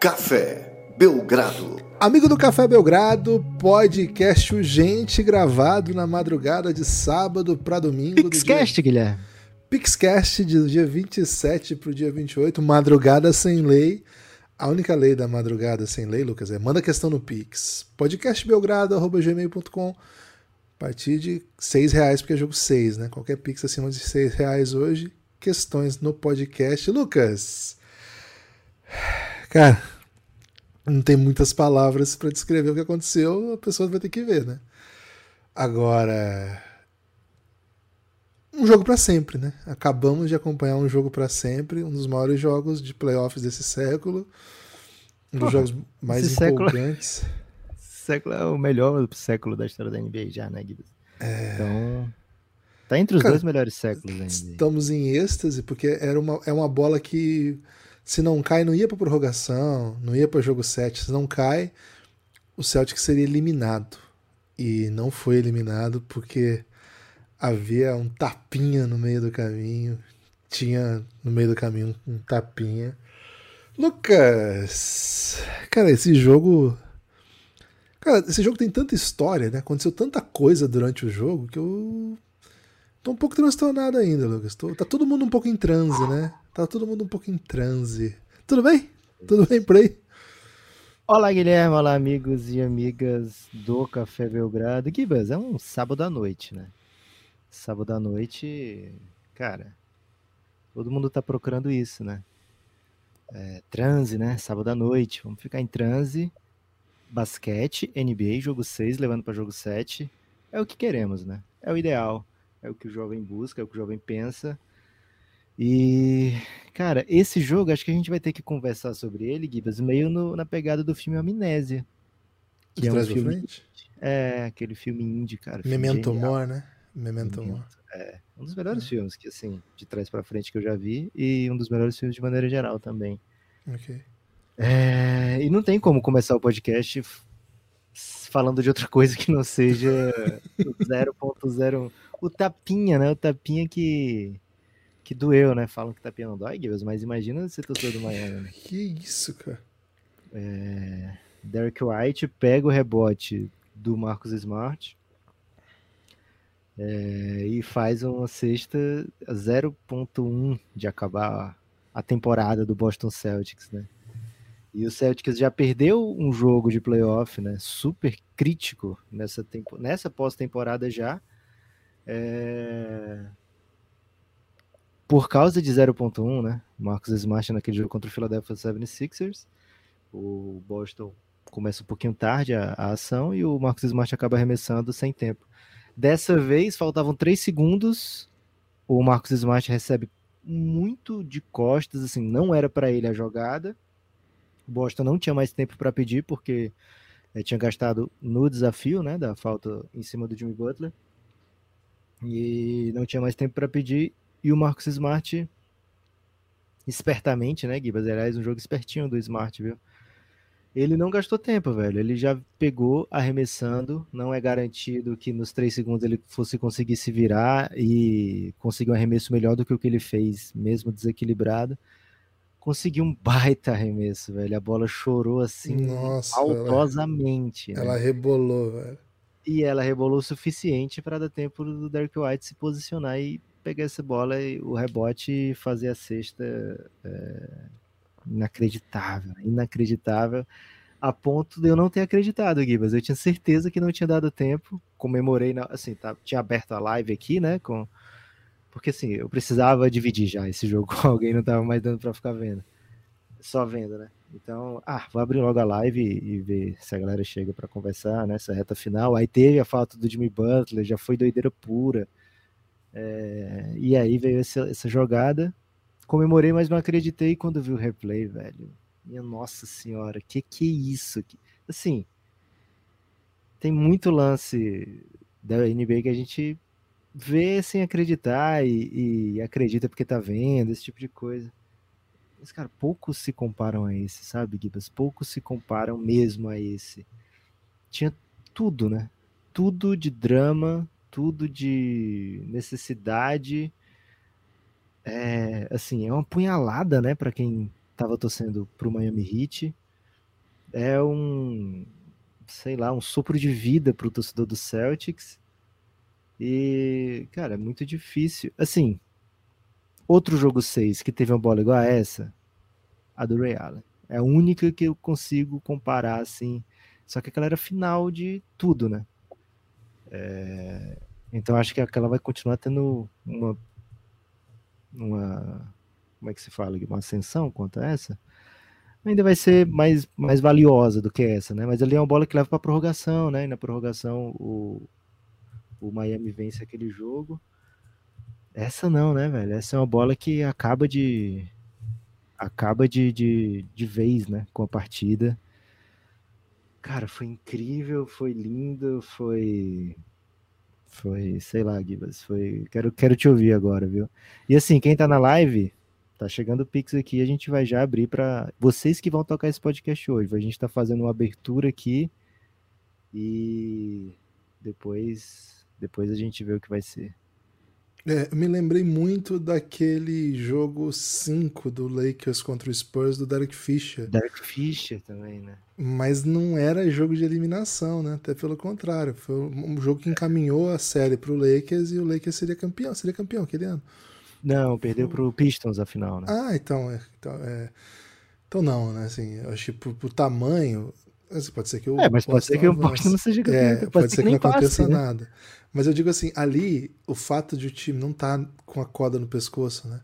Café Belgrado. Amigo do Café Belgrado, podcast urgente gravado na madrugada de sábado para domingo. Pixcast, dia... Guilherme. Pixcast do dia 27 para o dia 28, madrugada sem lei. A única lei da madrugada sem lei, Lucas, é manda questão no Pix. Podcastbelgrado.gmail.com A partir de seis reais, porque é jogo 6, né? Qualquer Pix acima de seis reais hoje. Questões no podcast. Lucas, cara, não tem muitas palavras para descrever o que aconteceu, a pessoa vai ter que ver, né? Agora, um jogo para sempre, né? Acabamos de acompanhar um jogo para sempre, um dos maiores jogos de playoffs desse século, um dos jogos mais empolgantes. Século, século é o melhor século da história da NBA já, né, Gibbs? É... Então, tá entre os Cara, dois melhores séculos da NBA. Estamos em êxtase porque era uma, é uma bola que se não cai, não ia para prorrogação, não ia para jogo 7, se não cai, o Celtic seria eliminado. E não foi eliminado porque havia um tapinha no meio do caminho. Tinha no meio do caminho um tapinha. Lucas, cara, esse jogo. Cara, esse jogo tem tanta história, né? Aconteceu tanta coisa durante o jogo que eu tô um pouco transtornado ainda, Lucas. Tô... Tá todo mundo um pouco em transe, né? Tá todo mundo um pouco em transe. Tudo bem? Tudo bem por aí? Olá, Guilherme. Olá, amigos e amigas do Café Belgrado. Gibas, é um sábado à noite, né? sábado à noite, cara, todo mundo tá procurando isso, né? É, transe, né? Sábado à noite, vamos ficar em transe, basquete, NBA, jogo 6, levando para jogo 7. É o que queremos, né? É o ideal, é o que o jovem busca, é o que o jovem pensa. E, cara, esse jogo, acho que a gente vai ter que conversar sobre ele, Gibas, meio no, na pegada do filme Amnésia. Que é um filme. É, aquele filme indie, cara. Memento Mori, né? Memento Mori. É, um dos melhores é. filmes que, assim, de trás para frente que eu já vi e um dos melhores filmes de maneira geral também. Ok. É, e não tem como começar o podcast falando de outra coisa que não seja 0.01. O tapinha, né? O tapinha que que doeu, né? Falam que tapinha não dói, Gibbs, mas imagina você torcedor do Miami. Né? Que isso, cara. É, Derek White pega o rebote do Marcos Smart é, e faz uma sexta 0.1 de acabar a temporada do Boston Celtics, né? E o Celtics já perdeu um jogo de playoff, né? Super crítico nessa, tempo, nessa pós-temporada já. É... Por causa de 0.1, né? Marcos Smart naquele jogo contra o Philadelphia 76ers. O Boston começa um pouquinho tarde a, a ação e o Marcos Smart acaba arremessando sem tempo. Dessa vez, faltavam três segundos. O Marcos Smart recebe muito de costas, assim, não era para ele a jogada. O Boston não tinha mais tempo para pedir, porque é, tinha gastado no desafio, né, da falta em cima do Jimmy Butler. E não tinha mais tempo para pedir. E o Marcos Smart, espertamente, né, Gibas? Aliás, um jogo espertinho do Smart, viu? ele não gastou tempo, velho. Ele já pegou arremessando. Não é garantido que nos três segundos ele fosse conseguir se virar e conseguir um arremesso melhor do que o que ele fez, mesmo desequilibrado. Conseguiu um baita arremesso, velho. A bola chorou assim Nossa, altosamente. Ela, né? ela rebolou, velho. E ela rebolou o suficiente para dar tempo do Derek White se posicionar e pegar essa bola e o rebote e fazer a cesta. É inacreditável, inacreditável, a ponto de eu não ter acreditado, Gibas. Eu tinha certeza que não tinha dado tempo. Comemorei, na, assim, tá, tinha aberto a live aqui, né? Com, porque assim, eu precisava dividir já esse jogo com alguém, não tava mais dando para ficar vendo. Só vendo, né? Então, ah, vou abrir logo a live e, ver se a galera chega para conversar nessa reta final. Aí teve a falta do Jimmy Butler, já foi doideira pura. É, e aí veio essa, essa jogada comemorei, mas não acreditei quando vi o replay, velho. Minha nossa senhora, que que é isso? Assim, tem muito lance da NBA que a gente vê sem acreditar e, e acredita porque tá vendo, esse tipo de coisa. Mas, cara, poucos se comparam a esse, sabe, Gibas? Poucos se comparam mesmo a esse. Tinha tudo, né? Tudo de drama, tudo de necessidade é, assim, é uma punhalada, né, para quem estava torcendo para o Miami Heat. é um, sei lá, um sopro de vida para o torcedor do Celtics. E, cara, é muito difícil. Assim, outro jogo 6 que teve uma bola igual a essa, a do Ray Allen. É a única que eu consigo comparar, assim. Só que aquela era final de tudo, né? É... Então acho que aquela vai continuar tendo uma. Uma. Como é que se fala? Uma ascensão quanto a essa ainda vai ser mais, mais valiosa do que essa, né? Mas ali é uma bola que leva para prorrogação, né? E na prorrogação o, o Miami vence aquele jogo. Essa não, né, velho? Essa é uma bola que acaba de acaba de, de, de vez, né, com a partida. Cara, foi incrível, foi lindo, foi foi, sei lá, Gibas, foi, quero quero te ouvir agora, viu? E assim, quem tá na live, Tá chegando o Pix aqui, a gente vai já abrir para vocês que vão tocar esse podcast hoje. A gente está fazendo uma abertura aqui e depois depois a gente vê o que vai ser. É, eu me lembrei muito daquele jogo 5 do Lakers contra o Spurs do Derek Fisher. Derek Fisher também, né? Mas não era jogo de eliminação, né? Até pelo contrário. Foi um jogo que encaminhou a série para o Lakers e o Lakers seria campeão, seria campeão aquele ano. Não, perdeu pro Pistons a final, né? Ah, então, é, então, é, então não, né? Assim, eu acho que por, por tamanho, pode ser que o É, mas pode ser que o Boston não seja. É, pode, pode ser que, que não aconteça passe, né? nada. Né? Mas eu digo assim, ali, o fato de o time não estar tá com a corda no pescoço, né?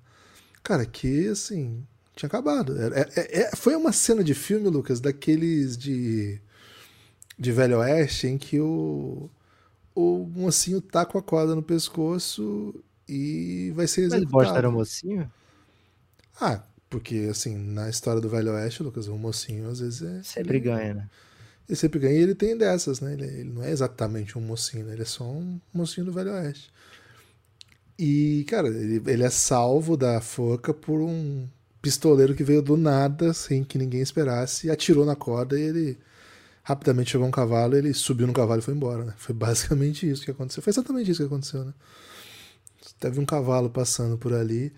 Cara, que assim, tinha acabado. É, é, é, foi uma cena de filme, Lucas, daqueles de, de Velho Oeste, em que o, o mocinho tá com a corda no pescoço e vai ser executado. Mas Bosta era mocinho? Ah, porque assim, na história do Velho Oeste, Lucas, o mocinho às vezes é. Sempre ele, ganha, né? Ele sempre ganha e ele tem dessas, né? Ele, ele, não é exatamente um mocinho, né? Ele é só um mocinho do Velho Oeste. E, cara, ele, ele é salvo da forca por um pistoleiro que veio do nada, sem que ninguém esperasse, e atirou na corda e ele rapidamente chegou um cavalo, ele subiu no cavalo e foi embora, né? Foi basicamente isso que aconteceu. Foi exatamente isso que aconteceu, né? Teve um cavalo passando por ali.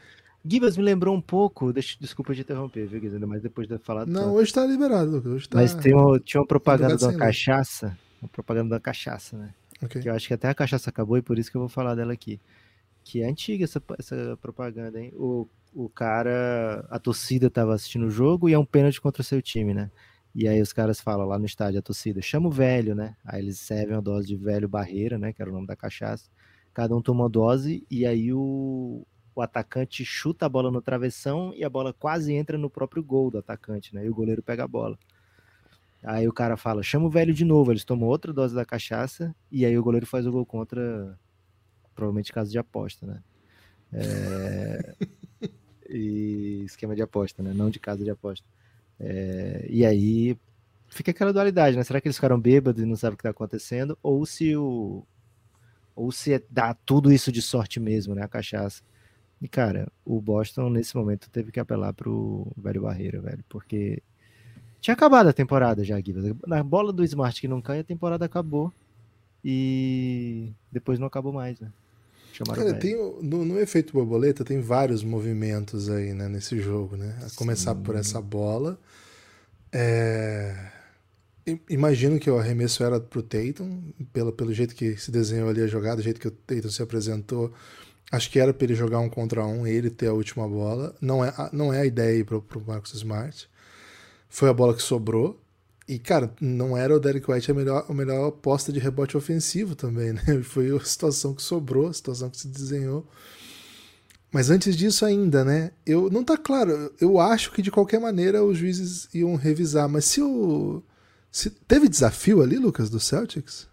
Gibas me lembrou um pouco, deixa, desculpa te interromper, viu, mas depois de falar. Não, hoje tá liberado, Lucas. Hoje tá... Mas tem uma, tinha uma propaganda da cachaça, uma propaganda da cachaça, né? Okay. Que eu acho que até a cachaça acabou e por isso que eu vou falar dela aqui. Que é antiga essa, essa propaganda, hein? O, o cara, a torcida tava assistindo o jogo e é um pênalti contra o seu time, né? E aí os caras falam lá no estádio, a torcida, chama o velho, né? Aí eles servem uma dose de velho barreira, né? Que era o nome da cachaça cada um toma uma dose, e aí o, o atacante chuta a bola no travessão e a bola quase entra no próprio gol do atacante, né? E o goleiro pega a bola. Aí o cara fala, chama o velho de novo, eles tomam outra dose da cachaça, e aí o goleiro faz o gol contra, provavelmente caso de aposta, né? É... e esquema de aposta, né? Não de casa de aposta. É... E aí fica aquela dualidade, né? Será que eles ficaram bêbados e não sabem o que está acontecendo? Ou se o, ou se é, dá tudo isso de sorte mesmo, né? A cachaça. E, cara, o Boston, nesse momento, teve que apelar pro velho Barreira, velho, porque tinha acabado a temporada já, Guilherme. Na bola do Smart que não cai, a temporada acabou. E depois não acabou mais, né? Chamaram Cara, tem, no, no, efeito borboleta tem vários movimentos aí, né, nesse jogo, né? A começar Sim. por essa bola. É imagino que o arremesso era pro Tatum, pelo, pelo jeito que se desenhou ali a jogada, do jeito que o Tatum se apresentou. Acho que era para ele jogar um contra um, ele ter a última bola. Não é, não é a ideia para pro Marcus Smart. Foi a bola que sobrou. E, cara, não era o Derek White a melhor, a melhor aposta de rebote ofensivo também, né? Foi a situação que sobrou, a situação que se desenhou. Mas antes disso ainda, né? Eu não tá claro. Eu acho que de qualquer maneira os juízes iam revisar, mas se o se, teve desafio ali, Lucas, do Celtics?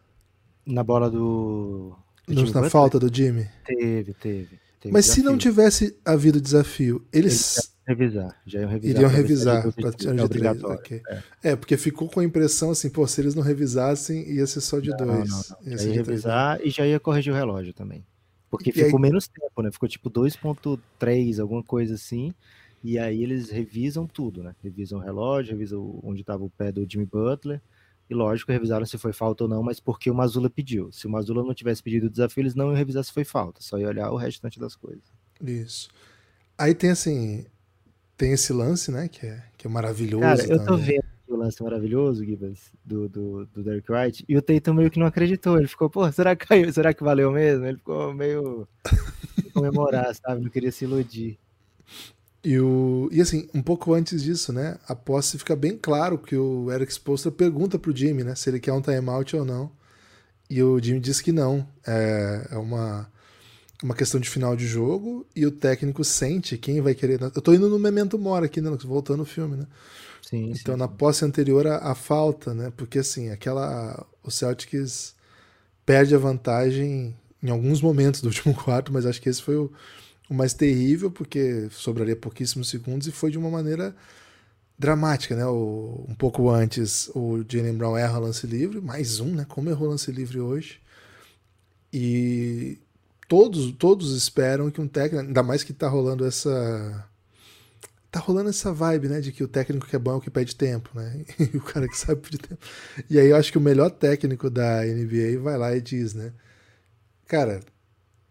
Na bola do. Do na falta do Jimmy? Teve, teve. teve Mas desafio. se não tivesse havido desafio, eles. eles revisar, já iam revisar. Iriam revisar para tirar de três. Okay. É. é. porque ficou com a impressão assim, pô, se eles não revisassem, ia ser só de não, dois. Não, não. Ia, ia revisar e já ia corrigir o relógio também. Porque e ficou aí... menos tempo, né? Ficou tipo 2.3, alguma coisa assim. E aí eles revisam tudo, né? Revisam o relógio, revisam onde estava o pé do Jimmy Butler. E lógico, revisaram se foi falta ou não, mas porque o Mazula pediu. Se o Mazula não tivesse pedido o desafio, eles não iam revisar se foi falta, só ia olhar o restante das coisas. Isso. Aí tem assim, tem esse lance, né, que é, que é maravilhoso. Cara, eu tô também. vendo aqui o lance maravilhoso, Gibas, do, do, do Derek White, e o Tatum meio que não acreditou. Ele ficou, pô, será que caiu? Será que valeu mesmo? Ele ficou meio comemorar, sabe? Não queria se iludir. E, o, e assim, um pouco antes disso, né? A posse fica bem claro que o Eric Spoelstra pergunta pro Jimmy, né? Se ele quer um timeout ou não. E o Jimmy diz que não. É, é uma, uma questão de final de jogo e o técnico sente quem vai querer. Eu tô indo no Memento Mora aqui, né? Voltando o filme, né? Sim, então, sim, na posse anterior, a, a, falta, né? Porque assim, aquela. O Celtics perde a vantagem em alguns momentos do último quarto, mas acho que esse foi o, o mais terrível, porque sobraria pouquíssimos segundos e foi de uma maneira dramática, né? O, um pouco antes, o Jalen Brown erra lance livre, mais um, né? Como errou lance livre hoje. E todos, todos esperam que um técnico, ainda mais que tá rolando essa tá rolando essa vibe, né, de que o técnico que é bom é o que pede tempo, né? E o cara que sabe pedir tempo. E aí eu acho que o melhor técnico da NBA vai lá e diz, né? Cara,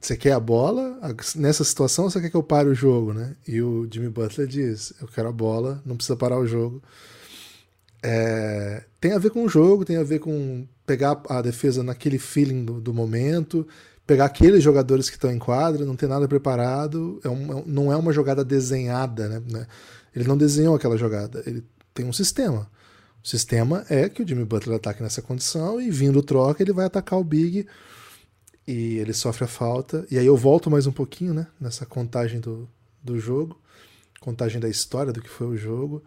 você quer a bola? Nessa situação você quer que eu pare o jogo, né? E o Jimmy Butler diz: Eu quero a bola, não precisa parar o jogo. É, tem a ver com o jogo, tem a ver com pegar a defesa naquele feeling do, do momento, pegar aqueles jogadores que estão em quadra, não ter nada preparado. É um, não é uma jogada desenhada, né? Ele não desenhou aquela jogada, ele tem um sistema. O sistema é que o Jimmy Butler ataque nessa condição e vindo troca ele vai atacar o Big e ele sofre a falta. E aí eu volto mais um pouquinho, né? Nessa contagem do, do jogo, contagem da história do que foi o jogo.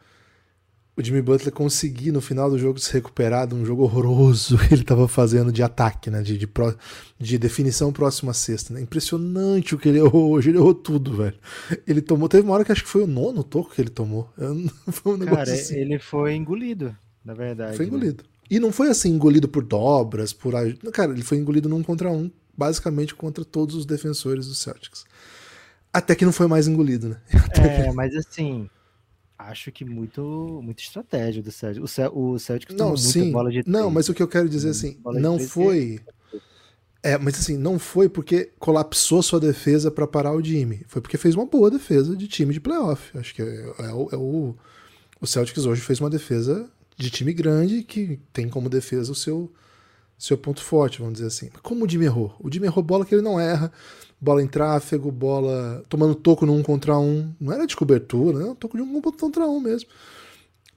O Jimmy Butler conseguir no final do jogo se recuperar de um jogo horroroso que ele estava fazendo de ataque, né? De, de, pro, de definição próxima à sexta. Né? Impressionante o que ele errou hoje. Ele errou tudo, velho. Ele tomou. Teve uma hora que acho que foi o nono toco que ele tomou. Foi um negócio Cara, assim. ele foi engolido, na verdade. Foi engolido. Né? E não foi assim, engolido por dobras, por. Cara, ele foi engolido num contra um, basicamente contra todos os defensores do Celtics. Até que não foi mais engolido, né? Até é, que... mas assim, acho que muito, muita estratégia do Celtics. O, Celtics não, sim, bola de Não, mas o que eu quero dizer assim, não foi. É, mas assim, não foi porque colapsou sua defesa para parar o Jimmy. Foi porque fez uma boa defesa de time de playoff. Acho que é, é, o, é o, o Celtics hoje fez uma defesa de time grande que tem como defesa o seu seu ponto forte, vamos dizer assim. Como o Jimmy errou? O Jimmy errou bola que ele não erra, bola em tráfego, bola tomando toco no um contra um. Não era de cobertura, né? Toco de um contra um mesmo.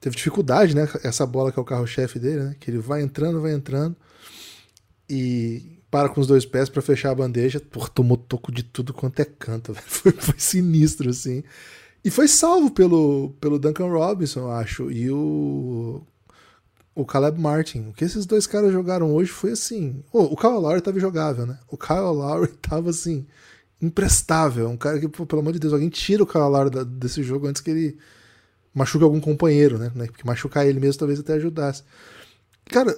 Teve dificuldade, né? Essa bola que é o carro-chefe dele, né? Que ele vai entrando, vai entrando e para com os dois pés para fechar a bandeja. Pô, tomou toco de tudo quanto é canto, foi, foi sinistro, assim. E foi salvo pelo, pelo Duncan Robinson, eu acho. E o o Caleb Martin. O que esses dois caras jogaram hoje foi assim. Oh, o Kyle Lowry tava jogável, né? O Kyle Lowry tava assim, imprestável. Um cara que, pô, pelo amor de Deus, alguém tira o Kyle Lowry da, desse jogo antes que ele machuque algum companheiro, né? Porque machucar ele mesmo talvez até ajudasse. Cara,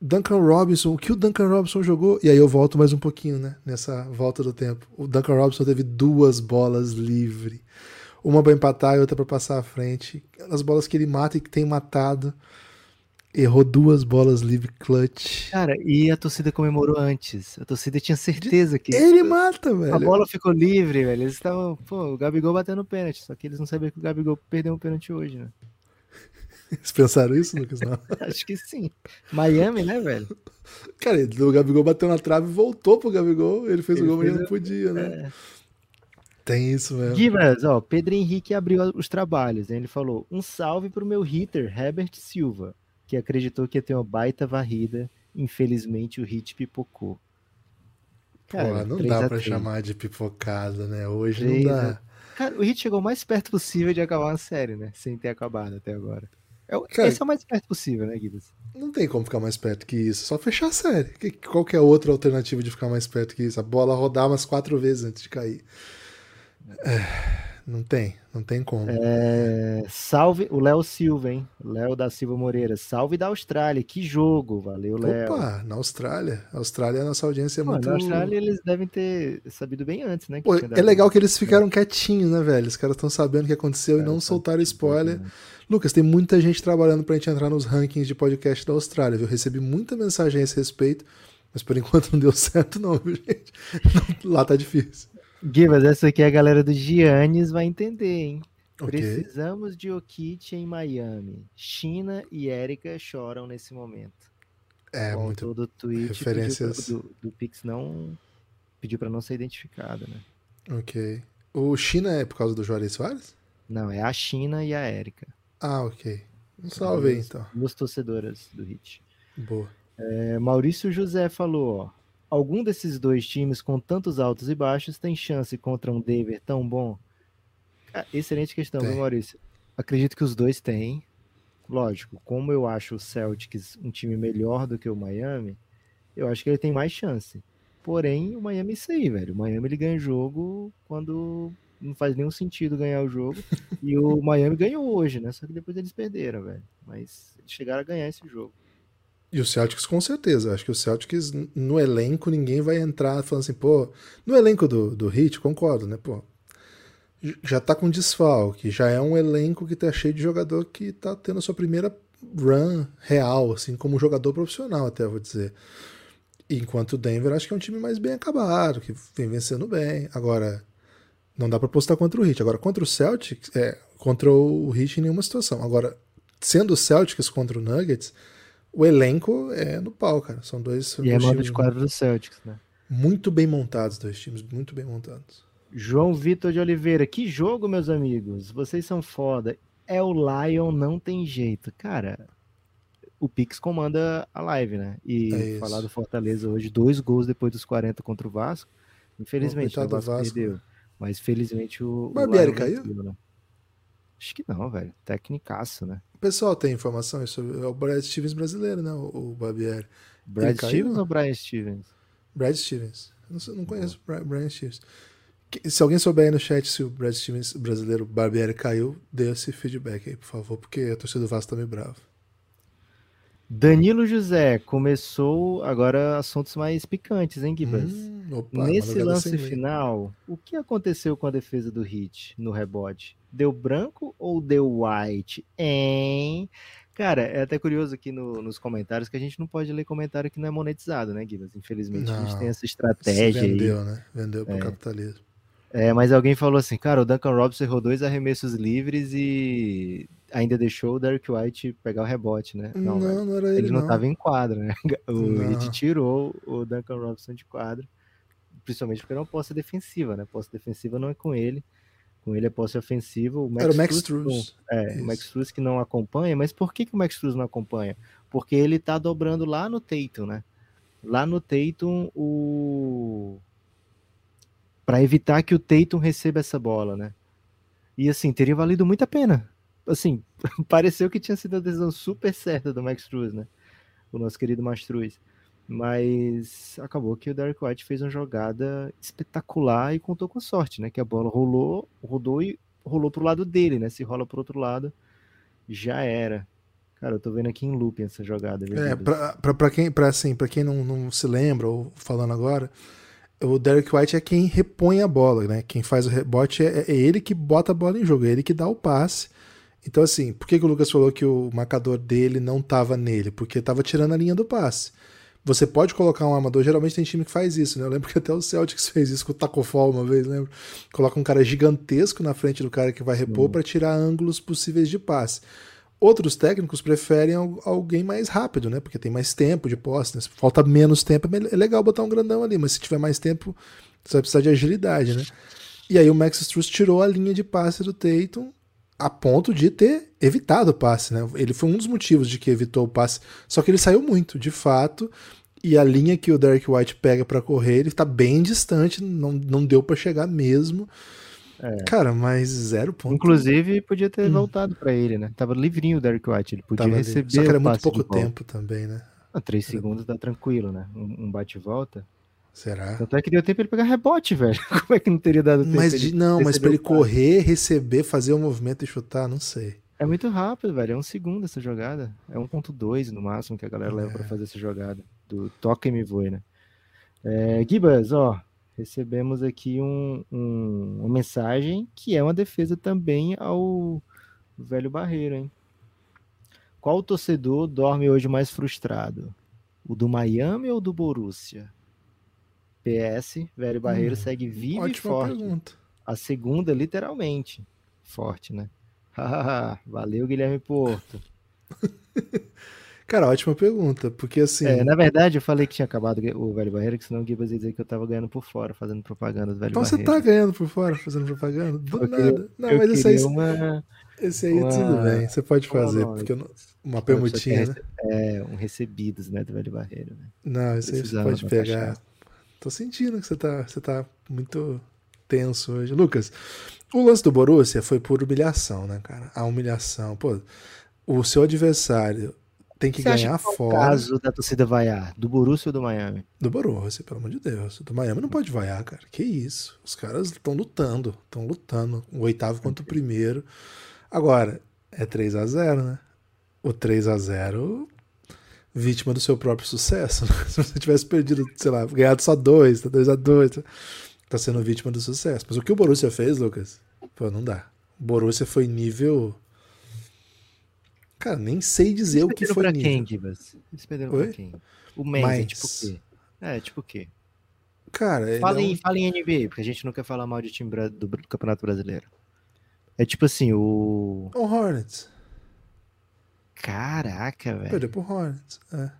Duncan Robinson, o que o Duncan Robinson jogou? E aí eu volto mais um pouquinho, né? Nessa volta do tempo. O Duncan Robinson teve duas bolas livre. Uma para empatar e outra para passar à frente. As bolas que ele mata e que tem matado. Errou duas bolas livre clutch. Cara, e a torcida comemorou antes. A torcida tinha certeza que. Ele mata, velho. A bola ficou livre, velho. Eles estavam. Pô, o Gabigol batendo pênalti. Só que eles não sabiam que o Gabigol perdeu um pênalti hoje, né? Eles pensaram isso, Lucas? Não. Acho que sim. Miami, né, velho? Cara, o Gabigol bateu na trave e voltou pro Gabigol. Ele fez ele o gol, mas não podia, né? É... Tem isso mesmo. Givas, ó, Pedro Henrique abriu os trabalhos. Né? Ele falou: um salve pro meu hitter, Herbert Silva que acreditou que ia ter uma baita varrida. Infelizmente, o hit pipocou. Cara, Pô, não dá pra chamar de pipocada, né? Hoje 3 não dá. Cara, o hit chegou o mais perto possível de acabar uma série, né? Sem ter acabado até agora. É, Cara, esse é o mais perto possível, né, Gibbs? Não tem como ficar mais perto que isso. Só fechar a série. Qual que é outra alternativa de ficar mais perto que isso? A bola rodar umas quatro vezes antes de cair. É. Não tem, não tem como. É, salve o Léo Silva, hein? Léo da Silva Moreira. Salve da Austrália, que jogo, valeu, Léo. Opa, na Austrália. A Austrália, a nossa audiência é Pô, muito. Na Austrália, eles devem ter sabido bem antes, né? Pô, é legal que eles ficaram quietinhos, né, velho? Os caras estão sabendo o que aconteceu é, e não soltaram spoiler. Lucas, tem muita gente trabalhando pra gente entrar nos rankings de podcast da Austrália, viu? Eu recebi muita mensagem a esse respeito, mas por enquanto não deu certo, não, viu, gente? Lá tá difícil. Givas, essa aqui é a galera do Giannis vai entender, hein? Ok. Precisamos de Okit em Miami. China e Erika choram nesse momento. É, o muito. do tweet referências. pra, do, do Pix não pediu para não ser identificado, né? Ok. O China é por causa do Juarez Soares? Não, é a China e a Erika. Ah, ok. Um salve aí, então. Duas torcedoras do Hit. Boa. É, Maurício José falou, ó. Algum desses dois times com tantos altos e baixos tem chance contra um Denver tão bom? Cara, excelente questão, Tem. viu, Maurício? Acredito que os dois têm. Lógico, como eu acho o Celtics um time melhor do que o Miami, eu acho que ele tem mais chance. Porém, o Miami é isso aí, velho. O Miami ele ganha jogo quando não faz nenhum sentido ganhar o jogo. e o Miami ganhou hoje, né? Só que depois eles perderam, velho. Mas eles chegaram a ganhar esse jogo. E o Celtics com certeza. Acho que o Celtics, no elenco, ninguém vai entrar falando assim, pô. No elenco do, do Hit, concordo, né? Pô. Já tá com desfalque, já é um elenco que tá cheio de jogador que tá tendo a sua primeira run real, assim, como jogador profissional, até vou dizer. Enquanto o Denver acho que é um time mais bem acabado, que vem vencendo bem. Agora, não dá pra postar contra o Heat. Agora, contra o Celtics, é, contra o Heat em nenhuma situação. Agora, sendo o Celtics contra o Nuggets, o elenco é no pau, cara. São dois, E é times de quadro do Celtics, né? muito bem montados, dois times muito bem montados. João Vitor de Oliveira, que jogo, meus amigos. Vocês são foda. É o Lion, não tem jeito. Cara, o Pix comanda a live, né? E É falar do Fortaleza hoje, dois gols depois dos 40 contra o Vasco. Infelizmente, Pô, né, o Vasco, Vasco, perdeu. Mas felizmente o. Barbieri caiu? né? Acho que não, velho. Tecnicaço, né? O pessoal tem informações sobre é o Brad Stevens brasileiro, né? O, o Barbieri. Brad? Stevens ou Brian Stevens? Brad Stevens. Não, sei- não conheço o Brian Stevens. Se alguém souber aí no chat se o Brad Stevens brasileiro Barbieri caiu, dê esse feedback aí, por favor, porque a torcida do Vasco tá meio brava. Danilo José, começou agora assuntos mais picantes, hein, Gibas? Hum, opa, Nesse lance final, o que aconteceu com a defesa do Hit no rebote? Deu branco ou deu white? Hein? Cara, é até curioso aqui no- nos comentários que a gente não pode ler comentário que não é monetizado, né, Guilherme? Infelizmente a gente Não. tem essa estratégia aí. vendeu, né? Vendeu pro capitalismo. É, mas alguém falou assim, cara, o Duncan Robinson errou dois arremessos livres e ainda deixou o Derek White pegar o rebote, né? Não, velho. não, era ele, ele não não. estava em quadra, né? O Não. Heat tirou o Duncan Robinson de quadra, principalmente porque era uma posse defensiva, né? Posse defensiva não é com ele, com ele é posse ofensiva. O Max Era o Max não- Struz. É, Isso. o Max Struz que não acompanha, mas por que, que o Max Struz não acompanha? Porque ele tá dobrando lá no Tatum, né? Lá no Tatum, o para evitar que o Tatum receba essa bola, né? E assim, teria valido muito a pena. Assim, pareceu que tinha sido a decisão super certa do Max Struz, né? O nosso querido Mastruz. Mas acabou que o Derek White fez uma jogada espetacular e contou com sorte, né? Que a bola rolou, rodou e rolou pro lado dele, né? Se rola pro outro lado, já era. Cara, eu tô vendo aqui em looping essa jogada. viu, É, pra, pra, pra quem, pra, assim, pra quem não, não se lembra, ou falando agora, o Derek White é quem repõe a bola, né? Quem faz o rebote é, é ele que bota a bola em jogo, é ele que dá o passe. Então, assim, por que, que o Lucas falou que o marcador dele não tava nele? Porque tava tirando a linha do passe. Você pode colocar um armador, geralmente tem time que faz isso, né? Eu lembro que até o Celtics fez isso com o Taco Fall uma vez, lembra? Coloca um cara gigantesco na frente do cara que vai repor para tirar ângulos possíveis de passe. Outros técnicos preferem al- alguém mais rápido, né? Porque tem mais tempo de posse, né? Se falta menos tempo, é é legal botar um grandão ali, mas se tiver mais tempo, você vai precisar de agilidade, né? E aí o Max Struz tirou a linha de passe do Tatum a ponto de ter evitado o passe, né? Ele foi um dos motivos de que evitou o passe, só que ele saiu muito, de fato, e a linha que o Derek White pega pra correr, ele tá bem distante, não, não deu pra chegar mesmo. Cara, mas zero ponto. Inclusive, podia ter voltado pra ele, né? Tava livrinho o Derek White, ele podia Hum. Tava receber Só que era muito pouco tempo também, né? Ah, três segundos tá tranquilo, né? Um, um bate e volta. Será? Tanto é que deu tempo ele pegar rebote, velho. Como é que não teria dado tempo? Mas ele não, mas pra ele correr, receber, fazer o movimento e chutar, não sei. É muito rápido, velho. É um segundo essa jogada. É 1.2 no máximo que a galera leva É. pra fazer essa jogada. Do toca e me voe, né? É, Gibas, ó. Recebemos aqui um- um- uma mensagem que é uma defesa também ao velho Barreiro, hein? Qual torcedor dorme hoje mais frustrado? O do Miami ou do Borussia? PS, velho Barreiro Hum, segue vivo e forte. pergunta. A segunda, literalmente, forte, né? Valeu, Guilherme Porto. Cara, ótima pergunta, porque assim. É, na verdade, eu falei que tinha acabado o Velho Barreiro, que senão o Gibas ia dizer que eu tava ganhando por fora, fazendo propaganda do Velho então Barreiro. você tá ganhando por fora, fazendo propaganda? Do Eu nada. não, eu mas esse aí, uma, esse aí uma- tudo bem, você pode fazer, nome? porque eu não- uma Uma permutinha, né? É, um recebidos, né, do Velho Barreiro. Né? Não, esse aí você pode pegar. Tô sentindo que você tá, você tá muito tenso hoje. Lucas, o lance do Borussia foi por humilhação, né, cara? A humilhação. Pô, o seu adversário tem que Você ganhar que é o fora caso da torcida vaiar, do Borussia ou do Miami? do Borussia, pelo amor de Deus. Do Miami não pode vaiar, cara. Que isso? Os caras estão lutando, estão lutando. O oitavo contra o primeiro. Agora, é 3 a 0 né? O 3 a 0 vítima do seu próprio sucesso. né? Se você tivesse perdido, sei lá, ganhado só dois, tá 2 a 2 tá sendo vítima do sucesso. Mas o que o Borussia fez, Lucas, pô, não dá. O Borussia foi nível. Cara, nem sei dizer o que perderam foi pra nível. quem, Gibas? Eles perderam Oi? pra quem? O Mendes, é Mainz. tipo o quê? É, tipo o quê? Cara, Fala, é em, fala em NBA, porque a gente não quer falar mal de time do, do Campeonato Brasileiro. É tipo assim, o. um Hornets. Caraca, velho. Perdeu pro Hornets. É.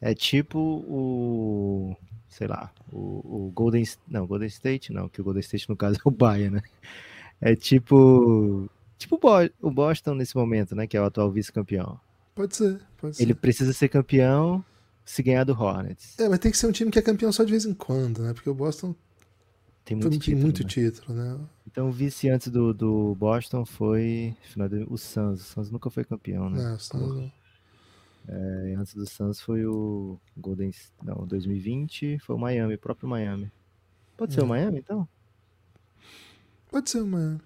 É tipo o. Sei lá, o, o Golden. Não, Golden State não, que o Golden State no caso é o Bayern, né? É tipo. Tipo o Bo- o Boston nesse momento, né? Que é o atual vice-campeão. Pode ser, pode ser. Ele precisa ser campeão se ganhar do Hornets. É, mas tem que ser um time que é campeão só de vez em quando, né? Porque o Boston Tem muito tem título. muito né? título, né? Então o vice antes do, do Boston foi final o Suns. O Suns nunca foi campeão, né? Não, Suns não. É, antes do Suns foi o Golden. Não, 2020 foi o Miami, o próprio Miami. Pode ser É. o Miami, então? Pode ser uma.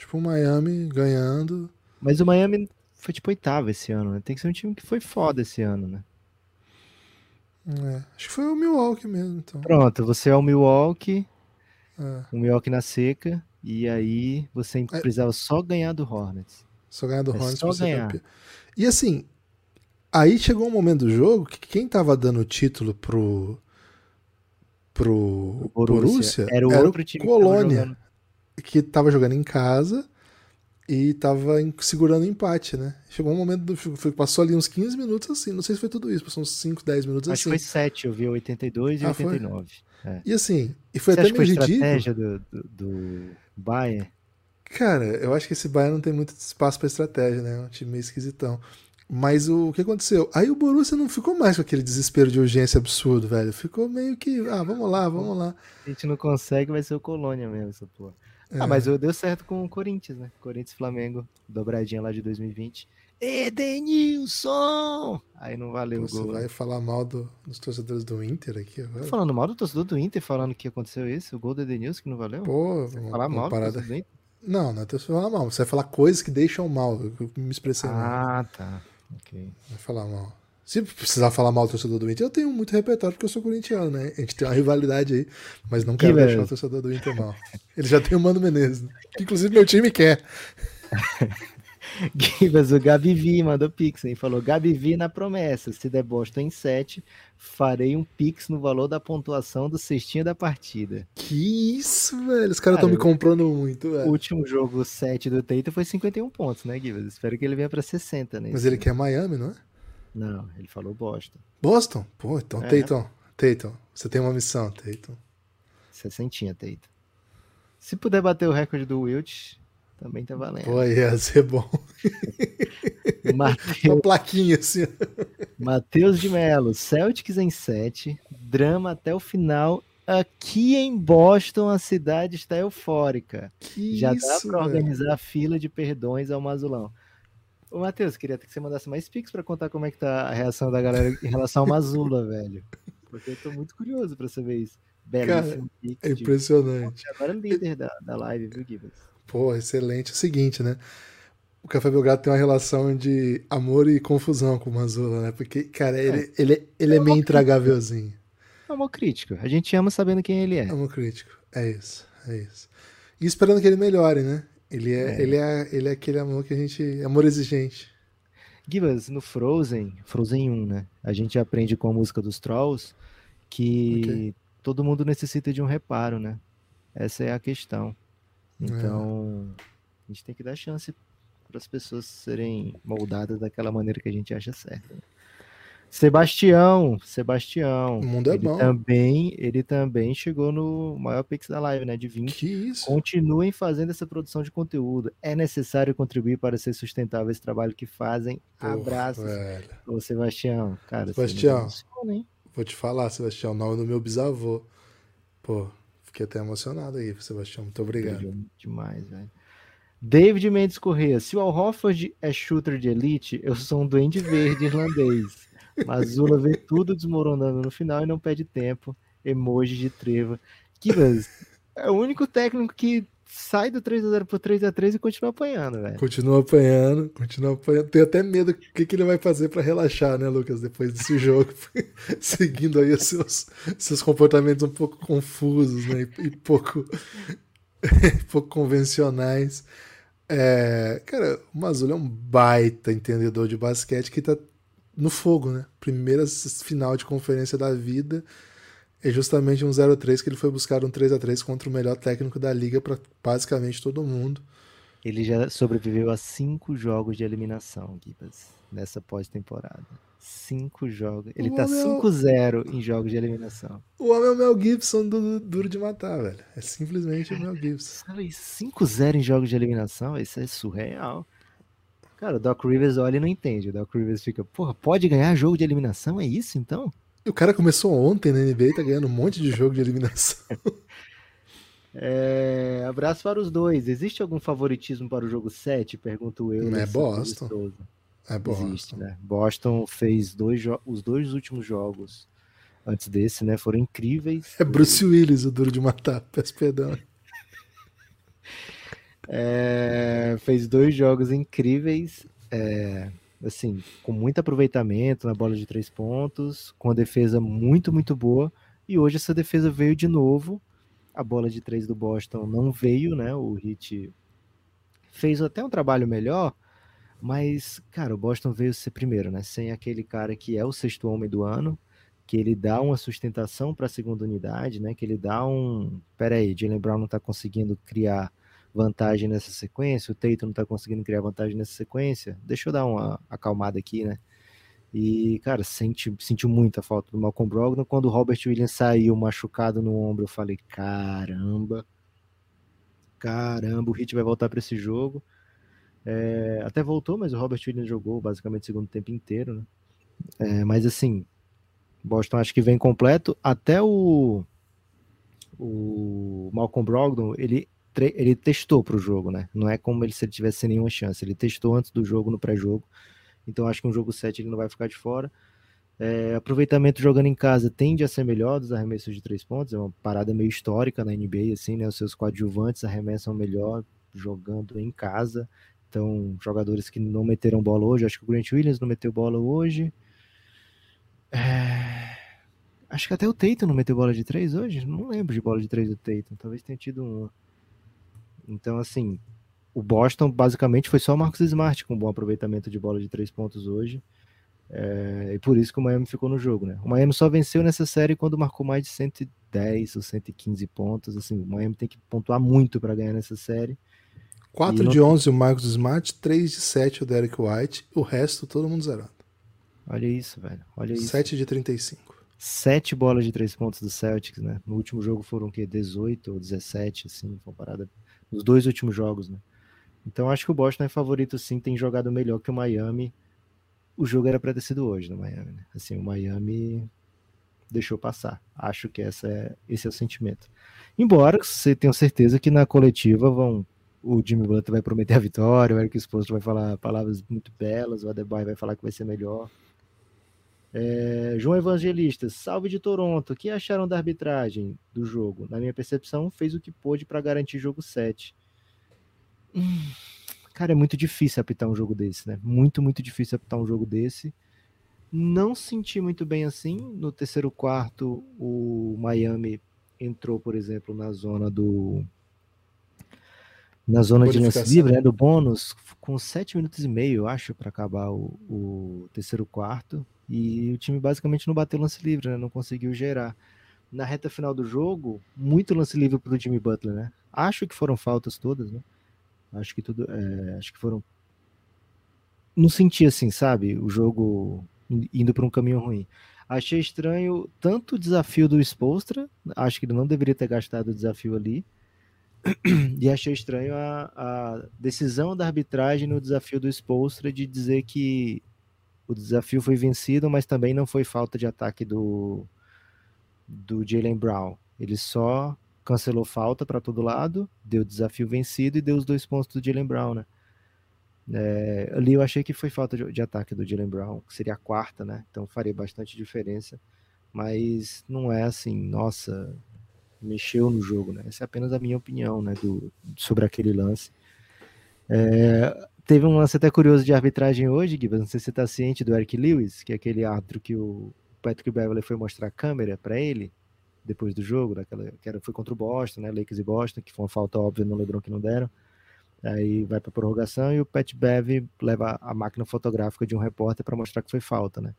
Tipo o Miami ganhando. Mas o Miami foi tipo oitavo esse ano, né? Tem que ser um time que foi foda esse ano, né? É, acho que foi o Milwaukee mesmo, então. Pronto, você é o Milwaukee, É, o Milwaukee na seca, e aí você É. precisava só ganhar do Hornets. só ganhar do É Hornets só ganhar. campeão. E assim, aí chegou um momento do jogo que quem tava dando o título pro. pro O Borussia, era o outro time Colônia. Que tava jogando em casa e tava segurando o empate, né? Chegou um momento do passou ali uns 15 minutos assim, não sei se foi tudo isso, passou uns 5, 10 minutos Acho que assim. foi 7, eu vi 82 e Ah, foi? 89. É. E assim, e foi Você até acha que meio ridículo. estratégia do, do, do Bayern? Cara, eu acho que esse Bayern não tem muito espaço pra estratégia, né? É um time meio esquisitão. Mas o, o que aconteceu? Aí o Borussia não ficou mais com aquele desespero de urgência absurdo, velho. Ficou meio que, ah, vamos lá, vamos lá. A gente não consegue, vai ser o Colônia mesmo, essa porra. Ah, mas deu certo com o Corinthians, né? Corinthians Flamengo, dobradinha lá de 2020. Edenilson! Aí não valeu Você o gol. vai falar mal do- dos torcedores do Inter aqui agora? Tô falando mal do torcedor do Inter, falando que aconteceu isso, o gol do Edenilson que não valeu? Pô, uma, Falar mal do parada. torcedor do Inter? Não, não é você falar mal. Você vai falar coisas que deixam mal. Eu me expressei mal. Ah, tá. Ok. Vai falar mal. Se precisar falar mal do torcedor do Inter, eu tenho muito repertório porque eu sou corintiano, né? A gente tem uma rivalidade aí, mas não quero Que deixar o torcedor do Inter mal. Ele já tem o Mano Menezes, né? que inclusive meu time quer. Gibas, o Gabi Vi mandou pix, hein? Falou, Gabi Vi na promessa, se der bosta em 7, farei um pix no valor da pontuação do cestinho da partida. Que isso, velho. Os caras estão Cara, me comprando muito, O velho. último jogo 7 do Teito foi 51 pontos, né, Gibas? Espero que ele venha pra 60 nesse. Mas ele quer Miami, não é? Não, ele falou bosta. Boston? Pô, então, É. Tayton. Tayton, você tem uma missão, Tayton. 60 Teito. Se puder bater o recorde do Wilt, também tá valendo. Pô, ia ser bom. Matheus Uma plaquinha assim. Matheus de Mello, Celtics em 7, drama até o final. Aqui em Boston, a cidade está eufórica. Que Já dá isso, para velho. organizar a fila de perdões ao Mazulão. Ô, Matheus, queria que você mandasse mais pics para contar como é que tá a reação da galera em relação ao Mazula, velho. Porque eu tô muito curioso para saber isso. Belíssimo pix. É de- impressionante. Agora é líder da, da live, viu, Gibbs? Pô, excelente. É o seguinte, né? O Café Belgrado tem uma relação de amor e confusão com o Mazula, né? Porque, cara, ele, ele, ele é meio uma crítica. intragávelzinho. É uma crítica. A gente ama sabendo quem ele é. Amor crítico. É isso, é isso. E esperando que ele melhore, né? Ele é, É. Ele é, ele é aquele amor que a gente. Amor exigente. Gibas, no Frozen, Frozen 1, né? A gente aprende com a música dos Trolls que Ok. todo mundo necessita de um reparo, né? Essa é a questão. É. Então, a gente tem que dar chance as pessoas serem moldadas daquela maneira que a gente acha certa. Né? Sebastião, Sebastião. O mundo é ele bom. Também, ele também chegou no maior Pix da live, né? De 20. Que isso? Continuem fazendo essa produção de conteúdo. É necessário contribuir para ser sustentável esse trabalho que fazem. Porra, Abraços. velho. Ô, Sebastião. Cara, Sebastião. emociona, hein? Vou te falar, Sebastião, o nome do meu bisavô. Pô, fiquei até emocionado aí, Sebastião. Muito obrigado. Brilhou Demais, velho. David Mendes Corrêa. Se o Al Hofford é shooter de elite, eu sou um duende verde irlandês. Mazula vê tudo desmoronando no final e não pede tempo. Emoji de treva. Kibas é o único técnico que sai do 3x0 pro 3x3 e continua apanhando, velho. Continua apanhando, continua apanhando. Tenho até medo do que, que ele vai fazer pra relaxar, né, Lucas, depois desse jogo. Seguindo aí os seus, seus comportamentos um pouco confusos, né, e, e pouco, pouco convencionais. É, cara, o Mazula é um baita entendedor de basquete que tá no fogo, né? Primeira final de conferência da vida. É justamente um 0-3 que ele foi buscar um 3 a 3 contra o melhor técnico da liga para basicamente todo mundo. Ele já sobreviveu a cinco jogos de eliminação, Gibas, nessa pós-temporada. Cinco jogos. Ele O tá é o- 5-0 em jogos de eliminação. O homem é o Mel Gibson do Duro de Matar, velho. É simplesmente o Mel Gibson. Sabe, 5-0 em jogos de eliminação? Isso é surreal. Cara, o Doc Rivers olha e não entende. O Doc Rivers fica, porra, pode ganhar jogo de eliminação? É isso então? O cara começou ontem na NBA e tá ganhando um monte de jogo de eliminação. É, abraço para os dois. Existe algum favoritismo para o jogo 7? Pergunto eu. É Boston. É bom. Existe, né? Boston fez dois os dois últimos jogos antes desse, né? Foram incríveis. É Bruce Willis, o Duro de Matar. Peço perdão. É, fez dois jogos incríveis, é, assim, com muito aproveitamento na bola de três pontos, com a defesa muito, muito boa. E hoje essa defesa veio de novo. A bola de três do Boston não veio, né? O Hit fez até um trabalho melhor, mas, cara, o Boston veio ser primeiro, né? Sem aquele cara que é o sexto homem do ano, que ele dá uma sustentação para a segunda unidade, né? Que ele dá um. Pera aí, Jalen Brown não tá conseguindo criar vantagem nessa sequência, o Tatum não tá conseguindo criar vantagem nessa sequência. Deixa eu dar uma acalmada aqui, né? E, cara, senti, sentiu muita falta do Malcolm Brogdon. Quando o Robert Williams saiu machucado no ombro, eu falei, caramba, caramba, o Hit vai voltar para esse jogo. É, até voltou, mas o Robert Williams jogou basicamente o segundo tempo inteiro, né? É, mas assim, Boston acho que vem completo. Até o, o Malcolm Brogdon, ele, ele testou para o jogo, né? Não é como ele, se ele tivesse nenhuma chance. Ele testou antes do jogo, no pré-jogo. Então acho que um jogo 7 ele não vai ficar de fora. É, aproveitamento jogando em casa tende a ser melhor dos arremessos de três pontos. É uma parada meio histórica na NBA, assim, né? Os seus coadjuvantes arremessam melhor jogando em casa. Então, jogadores que não meteram bola hoje, acho que o Grant Williams não meteu bola hoje. É, Acho que até o Tatum não meteu bola de três hoje. Não lembro de bola de três do Tatum. Talvez tenha tido uma. Então, assim, o Boston basicamente foi só o Marcos Smart com bom aproveitamento de bola de três pontos hoje. É, e por isso que o Miami ficou no jogo, né? O Miami só venceu nessa série quando marcou mais de 110 ou 115 pontos. Assim, o Miami tem que pontuar muito para ganhar nessa série. 4 E não- de 11 o Marcos Smart, 3 de 7 o Derek White, o resto todo mundo zerado. Olha isso, velho. Olha isso. 7 de 35. Sete bolas de três pontos do Celtics, né? No último jogo foram o quê? 18 ou 17, assim, foi uma parada. Nos dois últimos jogos, né? Então acho que o Boston é favorito, sim, tem jogado melhor que o Miami. O jogo era para ter sido hoje no Miami, né? Assim, o Miami deixou passar. Acho que essa é, esse é o sentimento. Embora você tenha certeza que na coletiva vão. O Jimmy Butler vai prometer a vitória, o Eric Spoelstra vai falar palavras muito belas, o Adebayo vai falar que vai ser melhor. É, João Evangelista, salve de Toronto. O que acharam da arbitragem do jogo? Na minha percepção, fez o que pôde para garantir jogo 7. Hum, cara, é muito difícil apitar um jogo desse, né? Muito, muito difícil apitar um jogo desse. Não senti muito bem assim. No terceiro quarto, o Miami entrou, por exemplo, na zona do. Na zona de lance livre, né, do bônus, com 7 minutos e meio, eu acho, para acabar o, o terceiro quarto. E o time basicamente não bateu lance livre, né? Não conseguiu gerar. Na reta final do jogo, muito lance livre para o Jimmy Butler, né? Acho que foram faltas todas, né? Acho que tudo, é, acho que foram não senti assim, sabe? O jogo indo para um caminho ruim. Achei estranho tanto o desafio do Spolstra, acho que ele não deveria ter gastado o desafio ali, e achei estranho a, a decisão da arbitragem no desafio do Spolstra de dizer que o desafio foi vencido, mas também não foi falta de ataque do, do Jalen Brown. Ele só cancelou falta para todo lado, deu desafio vencido e deu os dois pontos do Jalen Brown, né? É, ali eu achei que foi falta de, de, ataque do Jalen Brown, que seria a quarta, né? Então faria bastante diferença. Mas não é assim, nossa, mexeu no jogo, né? Essa é apenas a minha opinião, né? Do, sobre aquele lance. É, teve um lance até curioso de arbitragem hoje, Gibbs. Não sei se você está ciente do Eric Lewis, que é aquele árbitro que o Patrick Beverly foi mostrar a câmera para ele depois do jogo, daquela, que era, foi contra o Boston, né? Lakers e Boston, que foi uma falta óbvia no LeBron que não deram. Aí vai para prorrogação e o Pat Bev leva a máquina fotográfica de um repórter para mostrar que foi falta, né?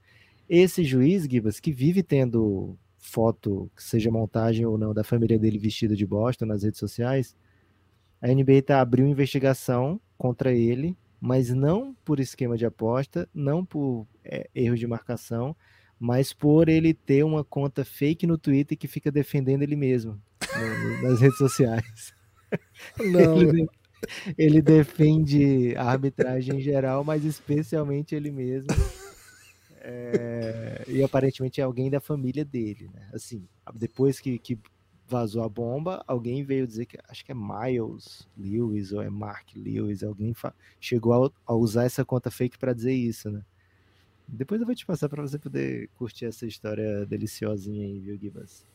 Esse juiz, Gibas, que vive tendo foto, seja montagem ou não, da família dele vestida de Boston nas redes sociais, a NBA tá, abriu investigação contra ele, mas não por esquema de aposta, não por é, erro de marcação, mas por ele ter uma conta fake no Twitter que fica defendendo ele mesmo no, nas redes sociais. Não. ele, ele defende a arbitragem em geral, mas especialmente ele mesmo. É, e aparentemente é alguém da família dele, né? Assim, depois que, que vazou a bomba, alguém veio dizer que acho que é Miles Lewis ou é Mark Lewis, alguém chegou a, a, usar essa conta fake para dizer isso, né? Depois eu vou te passar para você poder curtir essa história deliciosinha aí, viu, Gibas?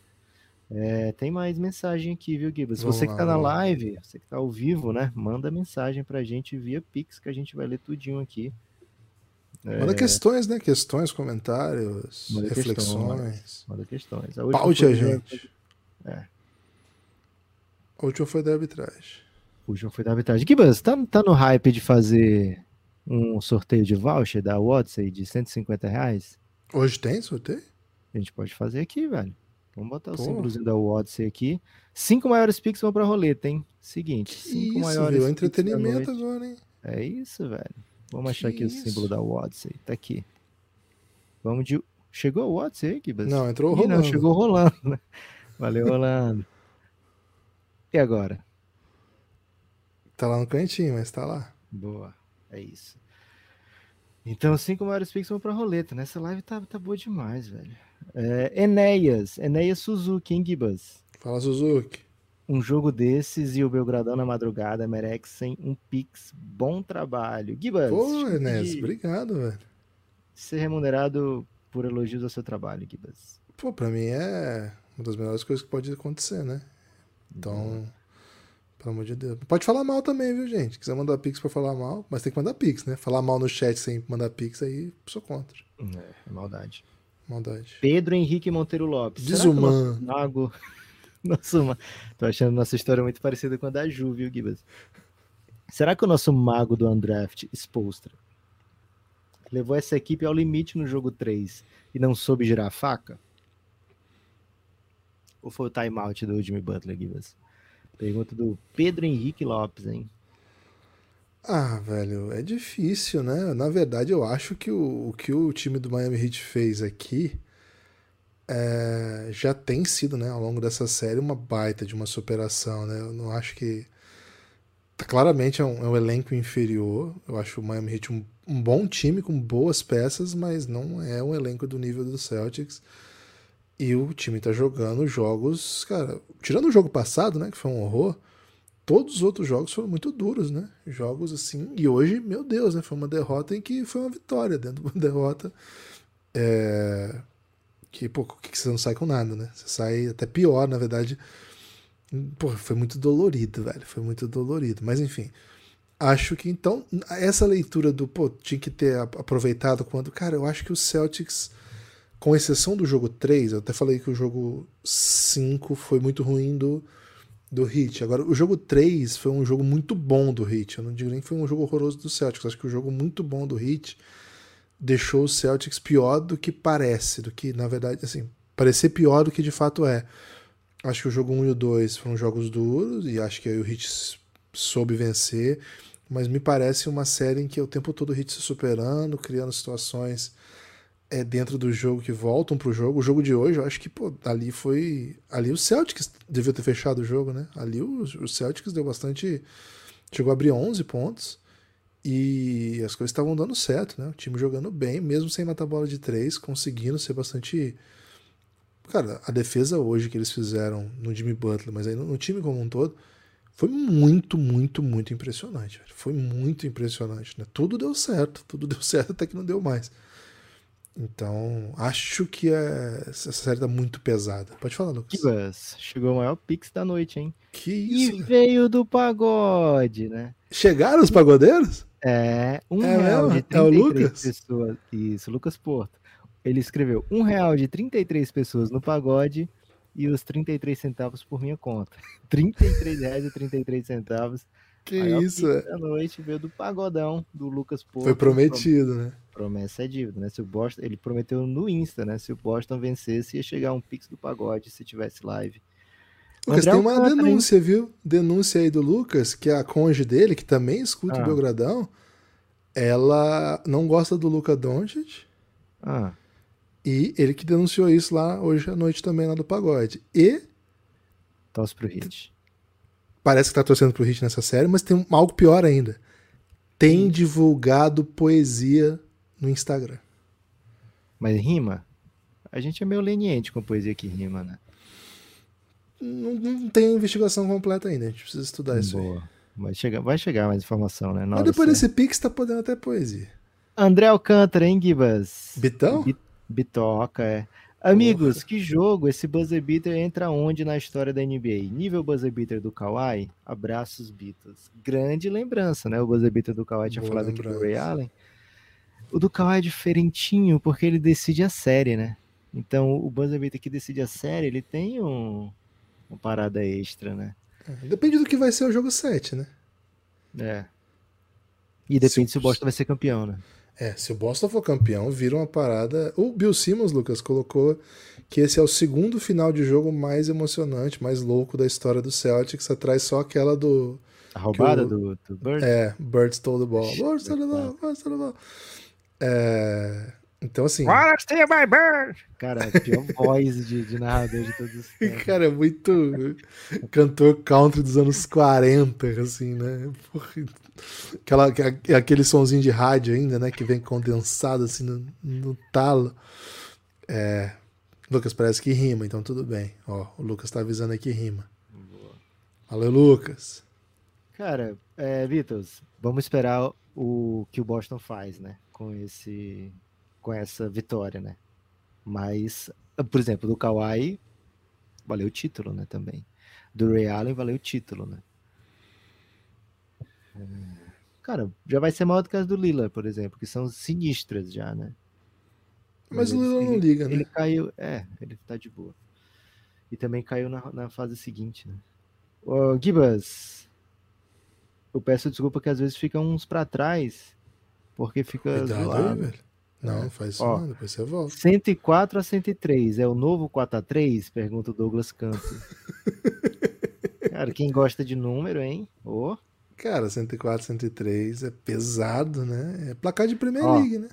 É, tem mais mensagem aqui, viu, Gibas? Você que tá na live, você que tá ao vivo, né? Manda mensagem pra gente via Pix, que a gente vai ler tudinho aqui. Manda é... questões, né? Questões, comentários, manda reflexões. Questões, manda questões. Paute a gente. É. A última foi da arbitragem. A última foi da arbitragem. Gibas, tá, tá no hype de fazer um sorteio de voucher da Watson de 150 reais? Hoje tem sorteio? A gente pode fazer aqui, velho. Vamos botar o símbolozinho da Odyssey aqui. Cinco maiores picks vão pra roleta, hein? Seguinte. Cinco isso, maiores. Viu? Entretenimento agora, hein? É isso, velho. Vamos achar que aqui isso? o símbolo da Odyssey. Tá aqui. Vamos de. Chegou o Odyssey aí, Kibas? Não, entrou rolando. Não, chegou rolando. Né? Valeu, Rolando. e agora? Tá lá no cantinho, mas tá lá. Boa. É isso. Então, cinco maiores picks vão pra roleta. Nessa live tá, tá boa demais, velho. É, Enéas, Enéas Suzuki, em Gibas? Fala, Suzuki. Um jogo desses e o Belgradão na madrugada merecem um Pix. Bom trabalho. Gibas. Pô, Enéas, obrigado, velho. Ser remunerado por elogios ao seu trabalho, Gibas. Pô, pra mim é uma das melhores coisas que pode acontecer, né? Então, pelo amor de Deus. Pode falar mal também, viu, gente? Se quiser mandar Pix pra falar mal, mas tem que mandar Pix, né? Falar mal no chat sem mandar Pix, aí sou contra. É, é maldade. Maldade. Pedro Henrique Monteiro Lopes. Desumano. Mago. Nosso... Tô achando nossa história muito parecida com a da Ju, viu, Gibas? Será que o nosso mago do Undraft, Spolstra, levou essa equipe ao limite no jogo 3 e não soube girar a faca? Ou foi o timeout do Jimmy Butler, Gibas? Pergunta do Pedro Henrique Lopes, hein? Ah, velho, é difícil, né? Na verdade, eu acho que o, o que o time do Miami Heat fez aqui é, já tem sido, né, ao longo dessa série, uma baita de uma superação, né? Eu não acho que. Claramente é um, é um elenco inferior. Eu acho o Miami Heat um, um bom time com boas peças, mas não é um elenco do nível do Celtics. E o time tá jogando jogos, cara, tirando o jogo passado, né, que foi um horror, todos os outros jogos foram muito duros, né? Jogos assim. E hoje, meu Deus, né? Foi uma derrota em que foi uma vitória dentro de uma derrota. É... Que, pô, que você não sai com nada, né? Você sai até pior, na verdade. Pô, foi muito dolorido, velho. Foi muito dolorido. Mas enfim. Acho que então, essa leitura do, pô, tinha que ter aproveitado quando. Cara, eu acho que o Celtics, com exceção do jogo 3, eu até falei que o jogo 5 foi muito ruim do do Heat. Agora, o jogo 3 foi um jogo muito bom do Heat. Eu não digo nem que foi um jogo horroroso do Celtics. Acho que o jogo muito bom do Heat deixou o Celtics pior do que parece, do que, na verdade, assim, parecer pior do que de fato é. Acho que o jogo 1 e o 2 foram jogos duros e acho que aí o Heat soube vencer. mas me parece uma série em que o tempo todo o Heat se superando, criando situações é, dentro do jogo que voltam pro jogo. O jogo de hoje, eu acho que, pô, ali foi. Ali o Celtics devia ter fechado o jogo, né? Ali o, o Celtics deu bastante. Chegou a abrir 11 pontos e as coisas estavam dando certo, né? O time jogando bem, mesmo sem matar bola de três, conseguindo ser bastante. Cara, a defesa hoje que eles fizeram no Jimmy Butler, mas aí no, no time como um todo, foi muito, muito, muito impressionante. Velho. Foi muito impressionante. Né? Tudo deu certo, tudo deu certo até que não deu mais. Então, acho que é, essa série tá muito pesada. Pode falar, Lucas. Chegou o maior pix da noite, hein? Que isso? E veio do pagode, né? Chegaram os pagodeiros? É, um É real mesmo? de É o 33 Lucas? pessoas. Isso, Lucas Porto. Ele escreveu um real de 33 pessoas no pagode e os 33 centavos por minha conta. 33 reais e 33 centavos. Que isso, é. da noite veio do pagodão do Lucas Porto. Foi prometido, né? Promessa é dívida, né? Se o Boston, ele prometeu no Insta, né? Se o Boston vencesse, ia chegar um pix do pagode se tivesse live. Lucas, André tem uma Alcântara, hein? denúncia, viu? Denúncia aí do Lucas, que a conge dele, que também escuta Ah. o Belgradão, ela não gosta do Luca Doncic Ah, e ele que denunciou isso lá hoje à noite também lá do pagode. E tosse pro hit. Parece que tá torcendo pro Hit nessa série, mas tem algo pior ainda. Tem divulgado poesia no Instagram. Mas rima? A gente é meio leniente com poesia que rima, né? Não, não tem investigação completa ainda, a gente precisa estudar isso aí. Boa. Vai chegar, vai chegar mais informação, né? Na Mas depois desse Pix tá podendo até poesia. André Alcântara, hein, Gibas? Bitão? Bi- Bitoca, é. Amigos, que jogo? Esse buzzer beater entra onde na história da NBA? Nível buzzer beater do Kawhi? Abraços, Beatles. Grande lembrança, né? O buzzer beater do Kawhi tinha Boa falado aqui do lembrança. Ray Allen. O do Kawhi é diferentinho porque ele decide a série, né? Então, o buzzer beater que decide a série, ele tem um, uma parada extra, né? Depende do que vai ser o jogo 7, né? É. E depende Se- se o Boston vai ser campeão, né? É, se o Boston for campeão, vira uma parada. O Bill Simmons, Lucas, colocou que esse é o segundo final de jogo mais emocionante, mais louco da história do Celtics, atrás só aquela do. A roubada o- do, do Bird? É, Bird stole the ball. Bird stole the ball, Bird stole the ball. É, então, assim. Cara, a pior voz de, de narrador de todos os tempos. Cara, é muito cantor country dos anos 40, assim, né? Porra, Aquela, aquele sonzinho de rádio ainda, né? Que vem condensado assim no, no talo. É, Lucas parece que rima, então tudo bem. Ó, o Lucas tá avisando aí que rima. Valeu, Lucas. Cara, é, Beatles, vamos esperar o que o Boston faz, né? Com esse, com essa vitória, né? Mas, por exemplo, do Kawhi valeu o título, né? Também. Do Ray Allen valeu o título, né? É, Cara, já vai ser maior do que as do Lillard, por exemplo, que são sinistras já, né? Mas o Lillard não liga, né? Ele caiu, é, ele tá de boa. E também caiu na, na fase seguinte, né? Gibas, eu peço desculpa que às vezes fica uns pra trás, porque fica Cuidado velho. Não, não faz isso Ó. não, depois você volta. 104 a 103, é o novo 4 a 3? Pergunta o Douglas Campos. Cara, quem gosta de número, hein? Ô, Cara, 104, 103 é pesado, né? É placar de Premier Ó. League, né?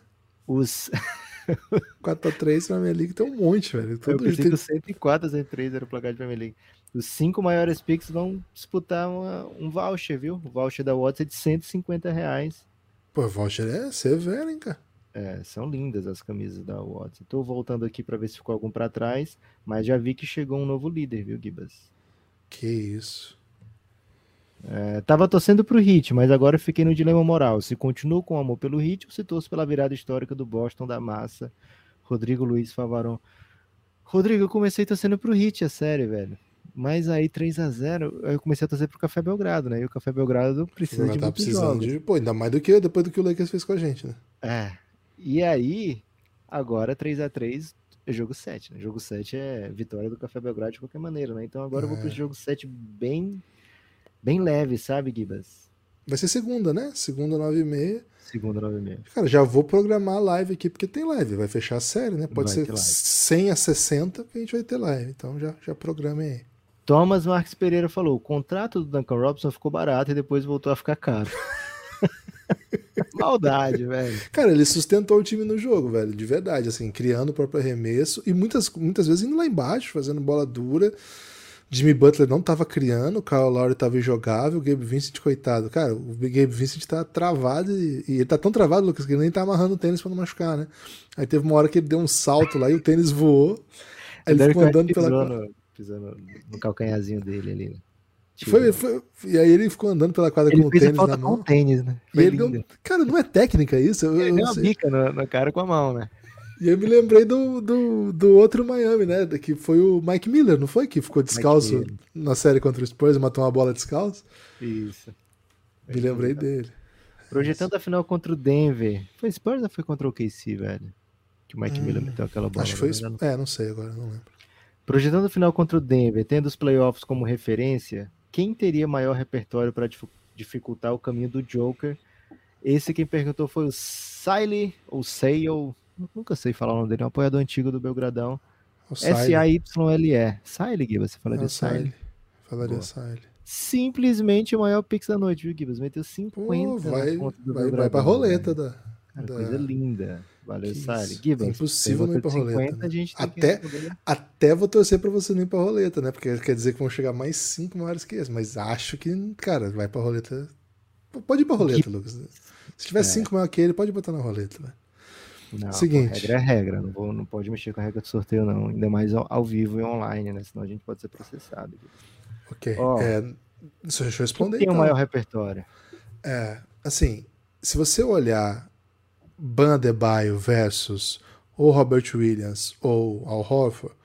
os... 4x3 Premier League tem um monte, velho. Eu Todo pensei tem- que o 104 a 103 era o placar de Premier League. Os cinco maiores picks vão disputar uma- um voucher, viu? O voucher da Watts é de 150 reais. Pô, voucher é severo, hein, cara? É, são lindas as camisas da Watts. Tô voltando aqui para ver se ficou algum para trás, mas já vi que chegou um novo líder, viu, Gibas? Que isso. É, tava torcendo pro Hit, mas agora fiquei no dilema moral. Se continuo com amor pelo Hit ou se torço pela virada histórica do Boston da massa. Rodrigo Luiz Favarão. Rodrigo, eu comecei torcendo pro Hit, é sério, velho. Mas aí 3 a 0 eu comecei a torcer pro Café Belgrado, né? E o Café Belgrado precisa de tá muitos precisando jogos. de. Pô, ainda mais do que depois do que o Lakers fez com a gente, né? É. E aí, agora 3 a 3 é jogo 7, né? Jogo 7 é vitória do Café Belgrado de qualquer maneira, né? Então agora eu vou É. pro jogo 7 bem bem leve, sabe, Gibas? Vai ser segunda, né? Segunda, nove e meia. Segunda 9 e meia. Cara, já vou programar a live aqui, porque tem live. Vai fechar a série, né? Pode Vai ser ter live. 100 a 60 que a gente vai ter live. Então já, já programem aí. Thomas Marques Pereira falou: o contrato do Duncan Robinson ficou barato e depois voltou a ficar caro. maldade, velho. Cara, ele sustentou o time no jogo, velho, de verdade, assim, criando o próprio arremesso e muitas, muitas vezes indo lá embaixo, fazendo bola dura. Jimmy Butler não tava criando, o Kyle Lowry tava injogável, o Gabe Vincent, coitado. Cara, o Gabe Vincent tá travado e, e ele tá tão travado, Lucas, que ele nem tá amarrando o tênis pra não machucar, né? Aí teve uma hora que ele deu um salto lá e o tênis voou. Aí ele ficou andando pela. No, pisou no, calcanhazinho dele ali, né? Foi, foi, e aí ele ficou andando pela quadra ele com o tênis na mão. Com o tênis, né? Ele deu, cara, não é técnica isso? Eu, ele eu deu uma bica na cara com a mão, né? E eu me lembrei do, do, do outro Miami, né? Que foi o Mike Miller, não foi? Que ficou descalço na série contra o Spurs e matou uma bola descalço. Isso. Me lembrei dele. Projetando a final contra o Denver. Foi Spurs ou foi contra o KC, velho? Que o Mike Hum, Miller meteu aquela bola. Acho que foi. né? isso. É, não sei agora, não lembro. Projetando a final contra o Denver, tendo os playoffs como referência, quem teria maior repertório para dificultar o caminho do Joker? Esse quem perguntou foi o Siley, ou Sale, nunca sei falar o nome dele, é um apoiador antigo do Belgradão. S-A-Y-L-E. Siley, Gui, você É falaria Siley. Siley. Falaria Boa. Siley. Simplesmente o maior Pix da noite, viu, Gibbs? Meteu 50 Pô, vai, vai, vai pra roleta velho. da. Cara, da- Coisa linda. Valeu. Gibbs, É impossível não ir pra roleta, 50, né? Até-. Até vou torcer pra você não ir pra roleta, né? Porque quer dizer que vão chegar mais cinco maiores que esse. Mas acho que, cara, vai pra roleta. Pode ir pra roleta, Lucas. Se tiver É. cinco maior que ele, pode botar na roleta, né? Não, Seguinte. regra é regra, não, vou, não pode mexer com a regra do sorteio, não. Ainda mais ao, ao vivo e online, né? Senão a gente pode ser processado. Ok. Ó. É, deixa eu Quem responder. tem o então. maior repertório? É, assim, se você olhar Ban Adebayo versus ou Robert Williams ou Al Horford,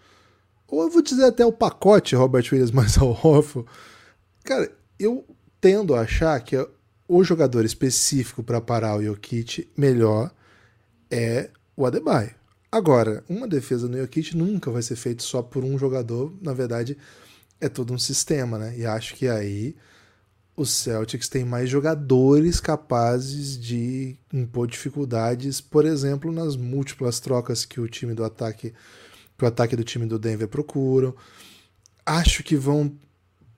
ou eu vou dizer até o pacote Robert Williams mais Al Horford, cara, eu tendo a achar que o jogador específico para parar o Jokic melhor é o Adebayo. Agora, uma defesa no Jokic nunca vai ser feita só por um jogador, na verdade é todo um sistema, né? E acho que aí os Celtics têm mais jogadores capazes de impor dificuldades, por exemplo, nas múltiplas trocas que o time do ataque, que o ataque do time do Denver procuram. Acho que vão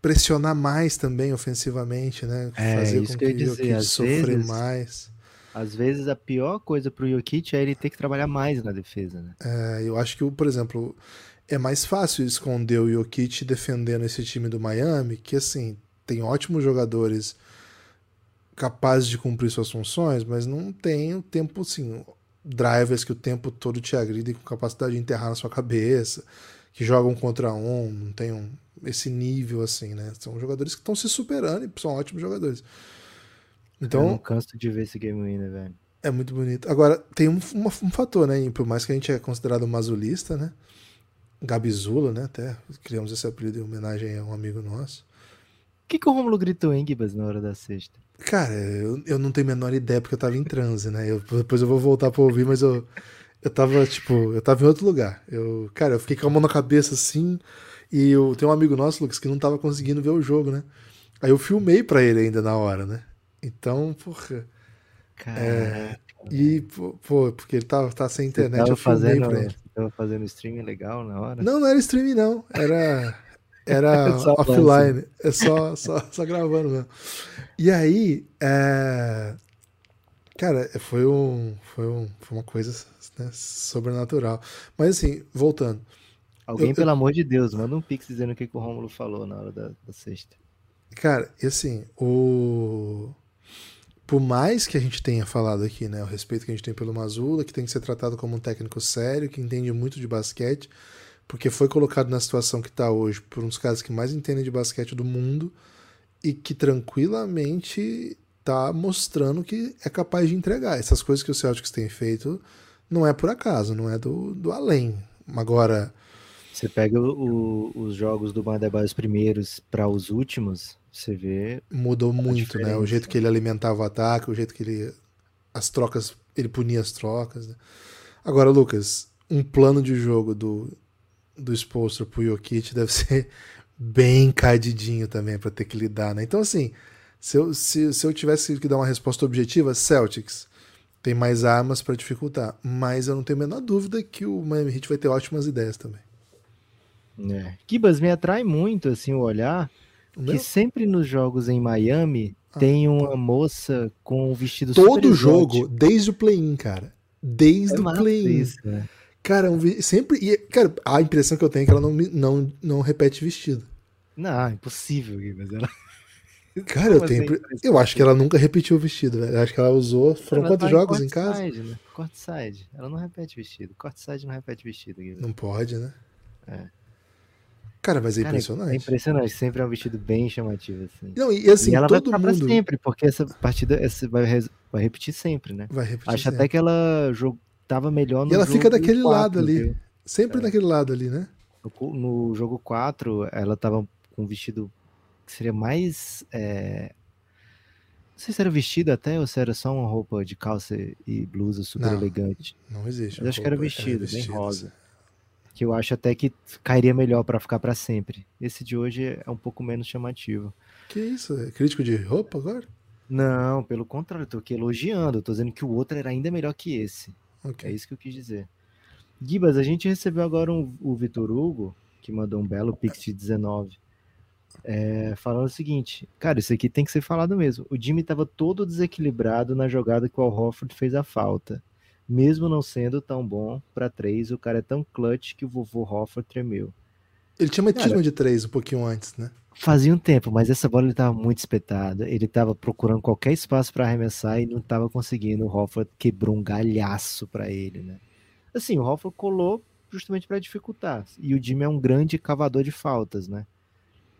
pressionar mais também ofensivamente, né? É, Fazer isso com que que o Jokic sofrer vezes- mais. Às vezes a pior coisa pro Jokic é ele ter que trabalhar mais na defesa, né? É, eu acho que, por exemplo, é mais fácil esconder o Jokic defendendo esse time do Miami, que assim, tem ótimos jogadores capazes de cumprir suas funções, mas não tem o tempo, assim, drivers que o tempo todo te agridem com capacidade de enterrar na sua cabeça, que jogam contra um, não tem um, esse nível assim, né? São jogadores que estão se superando e são ótimos jogadores. Eu Então, não canso de ver esse game winner, velho. é muito bonito. Agora, tem um, uma- um fator, né? e Por mais que a gente é considerado mazulista, né? Gabizula, né? Até criamos esse apelido em homenagem a um amigo nosso. O que, que o Romulo gritou, hein, Gibas, na hora da sexta? Cara, eu, eu não tenho a menor ideia porque eu tava em transe, né? Eu- depois eu vou voltar pra ouvir, mas eu, eu tava, tipo, eu tava em outro lugar. Eu, cara, eu fiquei com a mão na cabeça assim. E eu tenho um amigo nosso, Lucas, que não tava conseguindo ver o jogo, né? Aí eu filmei pra ele ainda na hora, né? Então, porra. Cara, E, pô, porque ele tava, tá sem internet, tava eu fazendo, pra ele. tava fazendo stream legal na hora? Não, não era streaming, não. Era, era Só offline. É só, só, só gravando mesmo. E aí, é... cara, foi, um, foi, um, foi uma coisa né, sobrenatural. Mas assim, voltando. Alguém, eu- pelo amor de Deus, manda um pix dizendo o que, que o Romulo falou na hora da, da sexta. Cara, e assim, o. Por mais que a gente tenha falado aqui, né, o respeito que a gente tem pelo Mazula, que tem que ser tratado como um técnico sério, que entende muito de basquete, porque foi colocado na situação que está hoje por um dos caras que mais entendem de basquete do mundo e que tranquilamente tá mostrando que é capaz de entregar. Essas coisas que o Celtics tem feito não é por acaso, não é do, do além. Agora, Você pega o- os jogos do Bandebaio, os primeiros, para os últimos, você vê. mudou muito, né? O jeito que ele alimentava o ataque, o jeito que ele. As trocas. Ele punia as trocas. Né? Agora, Lucas, um plano de jogo do, do Spolster pro Jokic deve ser bem cardidinho também para ter que lidar, né? Então, assim, se eu, se, se eu tivesse que dar uma resposta objetiva, Celtics tem mais armas para dificultar. Mas eu não tenho a menor dúvida que o Miami Heat vai ter ótimas ideias também. É. Kibas me atrai muito assim o olhar O que sempre nos jogos em Miami tem uma moça com um vestido Todo super jogo, exótico. desde o play-in, cara. Desde É o play-in. né? Cara, um sempre. E, cara, a impressão que eu tenho é que ela não, não, não repete vestido. Não, impossível, mas ela. Cara, eu tenho. assim, Eu acho que ela nunca repetiu o vestido, velho. Eu acho que ela usou. Foram Ela quantos tá jogos em casa? courtside, Né? Courtside. Ela não repete vestido. Courtside não repete vestido, Gui. Não pode, né? É. Cara, mas é Cara, impressionante. É impressionante. Sempre é um vestido bem chamativo, assim. Não, e assim, e ela vai todo ficar mundo pra sempre, porque essa partida essa vai, vai repetir sempre, né? vai repetir. Acho sempre. até que ela jo- tava melhor no E ela fica daquele lado ali. viu? Sempre É. naquele lado ali, né? No, jogo 4, ela tava com um vestido que seria mais. é, Não sei se era vestido até ou se era só uma roupa de calça e blusa super Não. elegante. Não existe. Mas acho que era vestido, bem vestido, rosa. Que eu acho até que cairia melhor pra ficar pra sempre. Esse de hoje é um pouco menos chamativo. Que isso? É crítico de roupa agora? Não, pelo contrário, eu tô aqui elogiando. Eu tô dizendo que o outro era ainda melhor que esse. Ok. É isso que eu quis dizer. Gibas, a gente recebeu agora um- o Vitor Hugo, que mandou um belo pix de 19. é, falando o seguinte, cara, isso aqui tem que ser falado mesmo. O Jimmy estava todo desequilibrado na jogada que o Al Horford fez a falta. Mesmo não sendo tão bom para três, o cara é tão clutch que o vovô Horford tremeu. Ele tinha uma de três um pouquinho antes, né? Fazia um tempo, mas essa bola ele tava muito espetada. Ele tava procurando qualquer espaço para arremessar e não tava conseguindo. O Hofford quebrou um galhaço para ele, né? Assim, o Hofford colou justamente para dificultar. E o Jimmy é um grande cavador de faltas, né?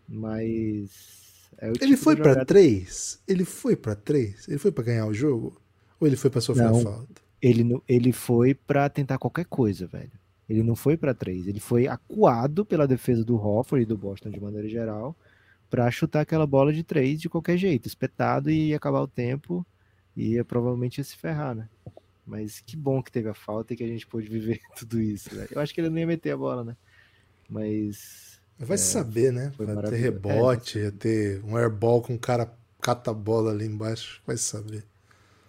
Mas é Ele tipo foi pra jogada- três? Ele foi pra três? Ele foi pra ganhar o jogo? Ou ele foi pra sofrer a Não. falta? Ele ele foi para tentar qualquer coisa, velho. Ele não foi para três, ele foi acuado pela defesa do Hofford e do Boston de maneira geral para chutar aquela bola de três de qualquer jeito, espetado e ia acabar o tempo e ia provavelmente ia se ferrar, né? Mas que bom que teve a falta e que a gente pôde viver tudo isso, velho. Eu acho que ele não ia meter a bola, né? Mas Vai se saber, né? Vai ter maravilhoso. rebote, ia ter um airball com o cara cata a bola ali embaixo. Vai saber.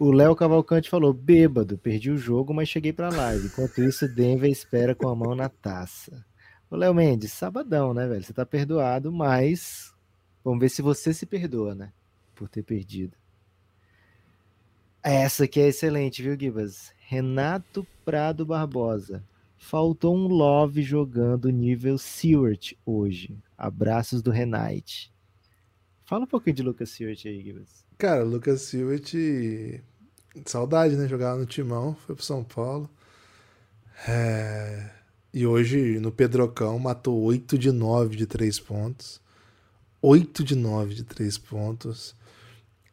O Léo Cavalcante falou: bêbado, perdi o jogo, mas cheguei pra live. Enquanto isso, Denver espera com a mão na taça. Ô, Léo Mendes, sabadão, né, velho? Você tá perdoado, mas vamos ver se você se perdoa, né? Por ter perdido. Essa aqui é excelente, viu, Gibas? Renato Prado Barbosa. Faltou um love jogando nível Seward hoje. Abraços do Renate. Fala um pouquinho de Lucas Seward aí, Gibas. Cara, Lucas Silvet, saudade, né? Jogava no Timão, foi pro São Paulo. É, E hoje, no Pedrocão, matou 8 de 9 de 3 pontos. 8 de 9 de 3 pontos.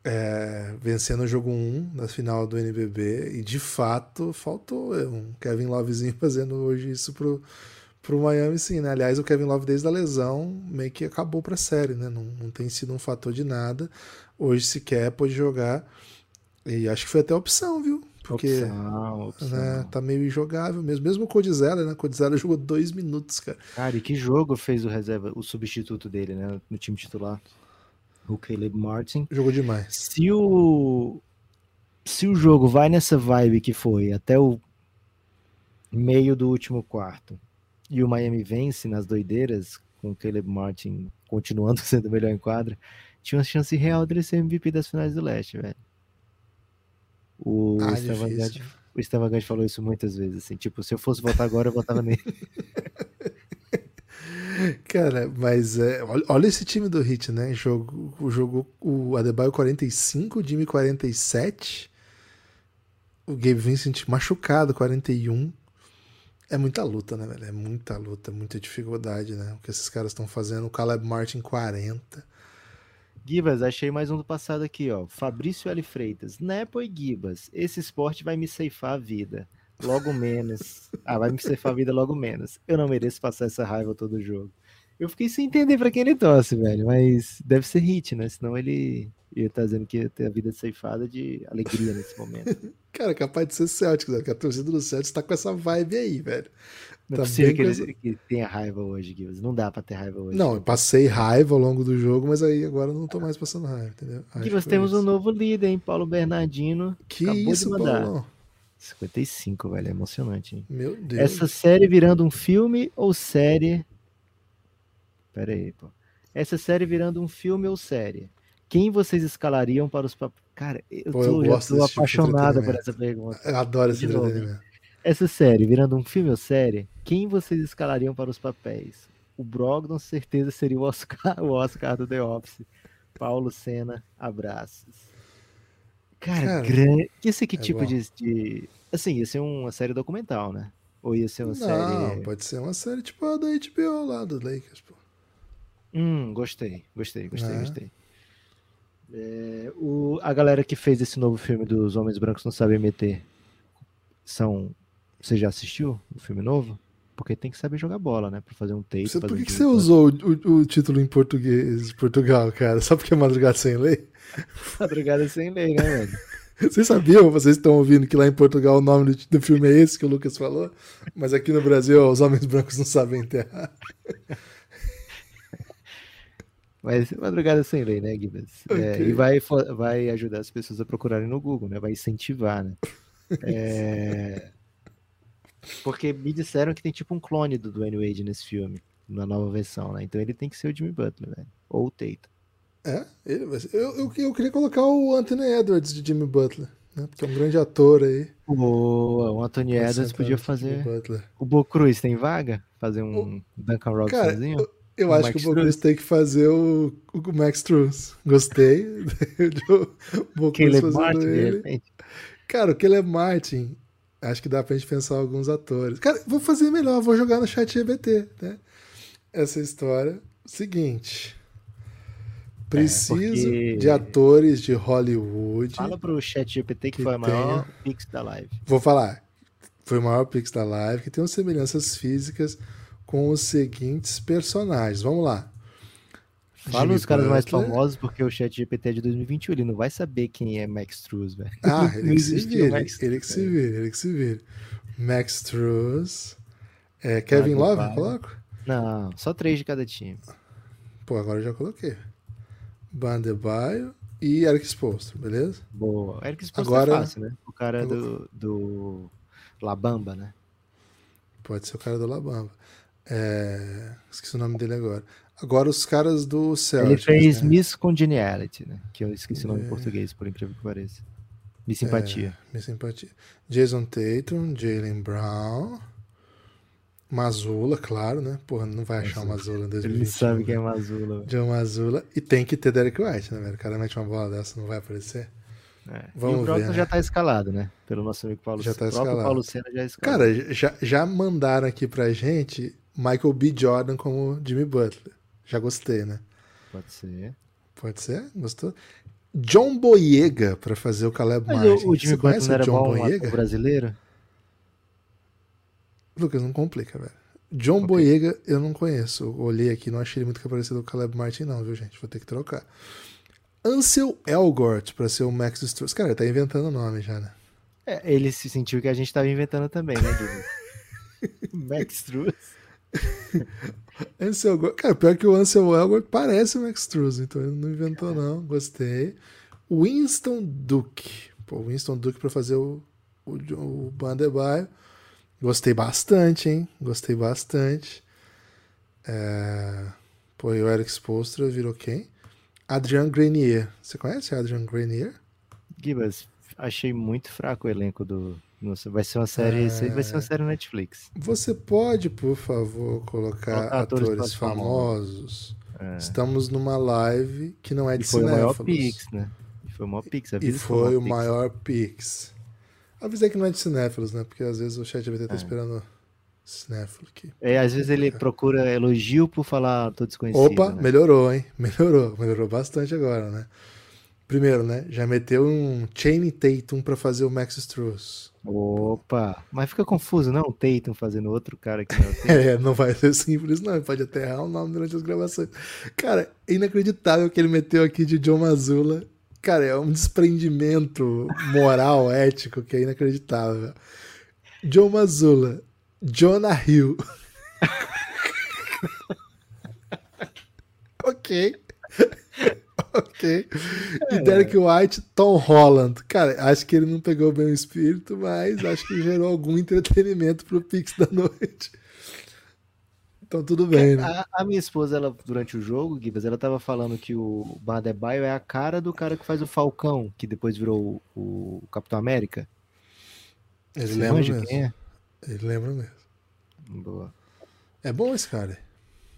É, Vencendo o jogo 1 da final do NBB. E, de fato, faltou um Kevin Lovezinho fazendo hoje isso pro, pro Miami, sim, né? Aliás, o Kevin Love, desde a lesão, meio que acabou pra série, né? Não, não tem sido um fator de nada. Hoje sequer pôde jogar. E acho que foi até opção, viu? Porque opção, opção. né, tá meio injogável mesmo. Mesmo o Codizela, né? O Codizela jogou dois minutos, cara. Cara, e que jogo fez o reserva, o substituto dele, né? No time titular. O Caleb Martin. Jogou demais. Se o. Se o jogo vai nessa vibe que foi até o meio do último quarto e o Miami vence nas doideiras, com o Caleb Martin continuando sendo o melhor em quadra, tinha uma chance real dele ser MVP das finais do leste, velho. O Ah, Extravagante o Extravagante falou isso muitas vezes, assim, tipo, se eu fosse votar agora, eu votava nele. Cara, mas é, olha, esse time do Hit, né? Jogo, o jogo, o Adebayo 45, o Jimmy 47, o Gabe Vincent machucado 41. É muita luta, né, velho? É muita luta, muita dificuldade, né? O que esses caras estão fazendo. O Caleb Martin 40. Gibas, achei mais um do passado aqui, ó. Fabrício L. Freitas. Nepo e Gibas, esse esporte vai me ceifar a vida. Logo menos. Ah, vai me ceifar a vida logo menos. Eu não mereço passar essa raiva todo jogo. Eu fiquei sem entender pra quem ele torce, velho. Mas deve ser hit, né? Senão ele ia estar dizendo que ia ter a vida ceifada de alegria nesse momento. Cara, capaz de ser Celtics, né? Porque a torcida do Celtics tá com essa vibe aí, velho. Não Tá é possível bem que, com ele, que tenha raiva hoje, Gibas. Não dá pra ter raiva hoje. Não, eu passei raiva ao longo do jogo, mas aí agora eu não tô mais passando raiva, entendeu? Acho que foi temos um isso. novo líder, hein? Paulo Bernardino. Que acabou de isso, mandar. Paulo? 55, velho. É emocionante, hein? Meu Deus. Essa série virando um filme ou série. Pera aí, pô. Essa série virando um filme ou série. Quem vocês escalariam para os papéis? Cara, eu Pô, tô, eu já tô desse tipo por essa pergunta. Eu adoro esse entretenimento. Essa série, virando um filme ou série, quem vocês escalariam para os papéis? O Brogdon, certeza, seria o Oscar, o Oscar do The Office. Paulo Senna, abraços. Cara, Cara, grande. Esse que é tipo de, de. Assim, ia ser uma série documental, né? Ou ia ser uma Não, série. pode ser uma série tipo a da HBO lá, do Lakers. Hum, gostei, gostei, gostei, Né? gostei. É, o, a galera que fez esse novo filme dos Homens Brancos Não Sabem Meter são. Você já assistiu o filme novo? Porque tem que saber jogar bola, né? Pra fazer um. Você, fazer por um que, que você usou o, o- título em português de Portugal, cara? Só porque é madrugada sem lei? Madrugada sem lei, né, velho? Vocês sabiam, vocês estão ouvindo que lá em Portugal o nome do, do filme é esse que o Lucas falou? Mas aqui no Brasil, os homens brancos não sabem enterrar. Mas madrugada sem lei, né, Gibbs? É, Ok. e vai, vai ajudar as pessoas a procurarem no Google, né? Vai incentivar, né? É, Porque me disseram que tem tipo um clone do Dwayne Wade nesse filme, na nova versão, né? Então ele tem que ser o Jimmy Butler, velho. Ou o Tatum. É, ele vai ser- eu, eu, eu queria colocar o Anthony Edwards de Jimmy Butler, né? Porque é um grande ator aí. O, o Anthony Edwards podia fazer. O Bo Cruz tem vaga? Fazer um Duncan Cara, Robinsonzinho? Eu O acho Max que o Bocruz tem que fazer o, o Max Truss. Gostei. o Caleb fazendo Martin, de ele. repente. Cara, o Caleb Martin, acho que dá pra gente pensar alguns atores. Cara, vou fazer melhor, vou jogar no chat GBT, né? Essa história. Seguinte. Preciso porque- de atores de Hollywood. Fala pro chat GPT que, Que foi a maior tenha- pix da live. Vou falar. Foi o maior Pix da live, que tem umas semelhanças físicas com os seguintes personagens. Vamos lá. Fala Jimmy os caras mais Butler. famosos, porque o chat GPT é de 2021, ele não vai saber quem é Max Truss, velho. Ah, ele que se vire. Max Ele que se vire, ele que se vire. Max Truss. É, Kevin Adebayo. Love, coloco? Não, só três de cada time. Pô, agora eu já coloquei. Bandebaio e Eric Spoelstra, beleza? Boa. Eric Spoelstra Agora- é fácil, né? O cara do, do Labamba, né? Pode ser o cara do Labamba. É, Esqueci o nome dele agora. Agora os caras do Ele Celtics. fez né? Miss Congeniality, né? Que eu esqueci o nome É. em português, por incrível que pareça. Miss Simpatia. Minha simpatia. Jason Tatum, Jalen Brown, Mazula, claro, né? Porra, não vai achar o Mazula em 2021. Ele sabe quem é né? Mazula. John Mazula. E tem que ter Derek White, né, velho? O cara mete uma bola dessa, não vai aparecer. É. Vamos e o ver, Brogdon né? já tá escalado, né? Pelo nosso amigo Paulo Já tá O próprio escalado. Paulo Senna já escalou. Cara, já, já mandaram aqui pra gente Michael B. Jordan como Jimmy Butler. Já gostei, né? Pode ser. Pode ser? Gostou? John Boyega pra fazer o Caleb Mas Martin. o, o Jimmy Você Butler conhece não o era John bom Boyega? brasileiro? Lucas, não complica, velho. John Ok. Boyega eu não conheço. Eu olhei aqui, não achei ele muito que parecido com o Caleb Martin, não, viu, gente? Vou ter que trocar. Ansel Elgort pra ser o Max Struz. Cara, ele tá inventando nome já, né? É, ele se sentiu que a gente tava inventando também, né? Max Truss. Ansel Elgort. Cara, pior que o Ansel Elgort parece o Max Struz, então ele não inventou, não. Gostei. Winston Duke. Pô, Winston Duke pra fazer o, o, o Bandebaio. Gostei bastante, hein? Gostei bastante. É... Pô, e o Eric Spolstra virou quem? Adrian Grenier. Você conhece Adrian Grenier? Gibas, achei muito fraco o elenco do. Nossa, vai ser uma série. Isso aí vai ser uma série Netflix. Você pode, por favor, colocar atores atores famosos. famosos? Estamos numa live que não é de E foi o maior. Pix, né? E foi o maior Pix. E que foi o maior Pix. Avisei que não é de cinéfilos, né? Porque às vezes o chat GPT tá É. esperando cinéfilo aqui. É, às vezes ele procura elogio por falar tô desconhecido. Opa, né? melhorou, hein? Melhorou, melhorou bastante agora, né? Primeiro, né? Já meteu um Channing Tatum pra fazer o Max Struz. Opa, mas fica confuso, não? O Tatum fazendo outro cara que não é. É, não vai ser simples, não. Ele pode até errar o nome durante as gravações. Cara, é inacreditável que ele meteu aqui de John Mazula. Cara, é um desprendimento moral, ético, que é inacreditável. John Mazula, Jonah Hill. ok. ok. E Derek White, Tom Holland. Cara, acho que ele não pegou bem o espírito, mas acho que gerou algum entretenimento pro Pix da noite. Então tudo bem, né? A, a minha esposa, ela, durante o jogo, Gibas, ela tava falando que o Badebaio é a cara do cara que faz o Falcão, que depois virou o, o Capitão América. Ele Você lembra mesmo. é? Ele lembra mesmo. Boa. É bom esse cara.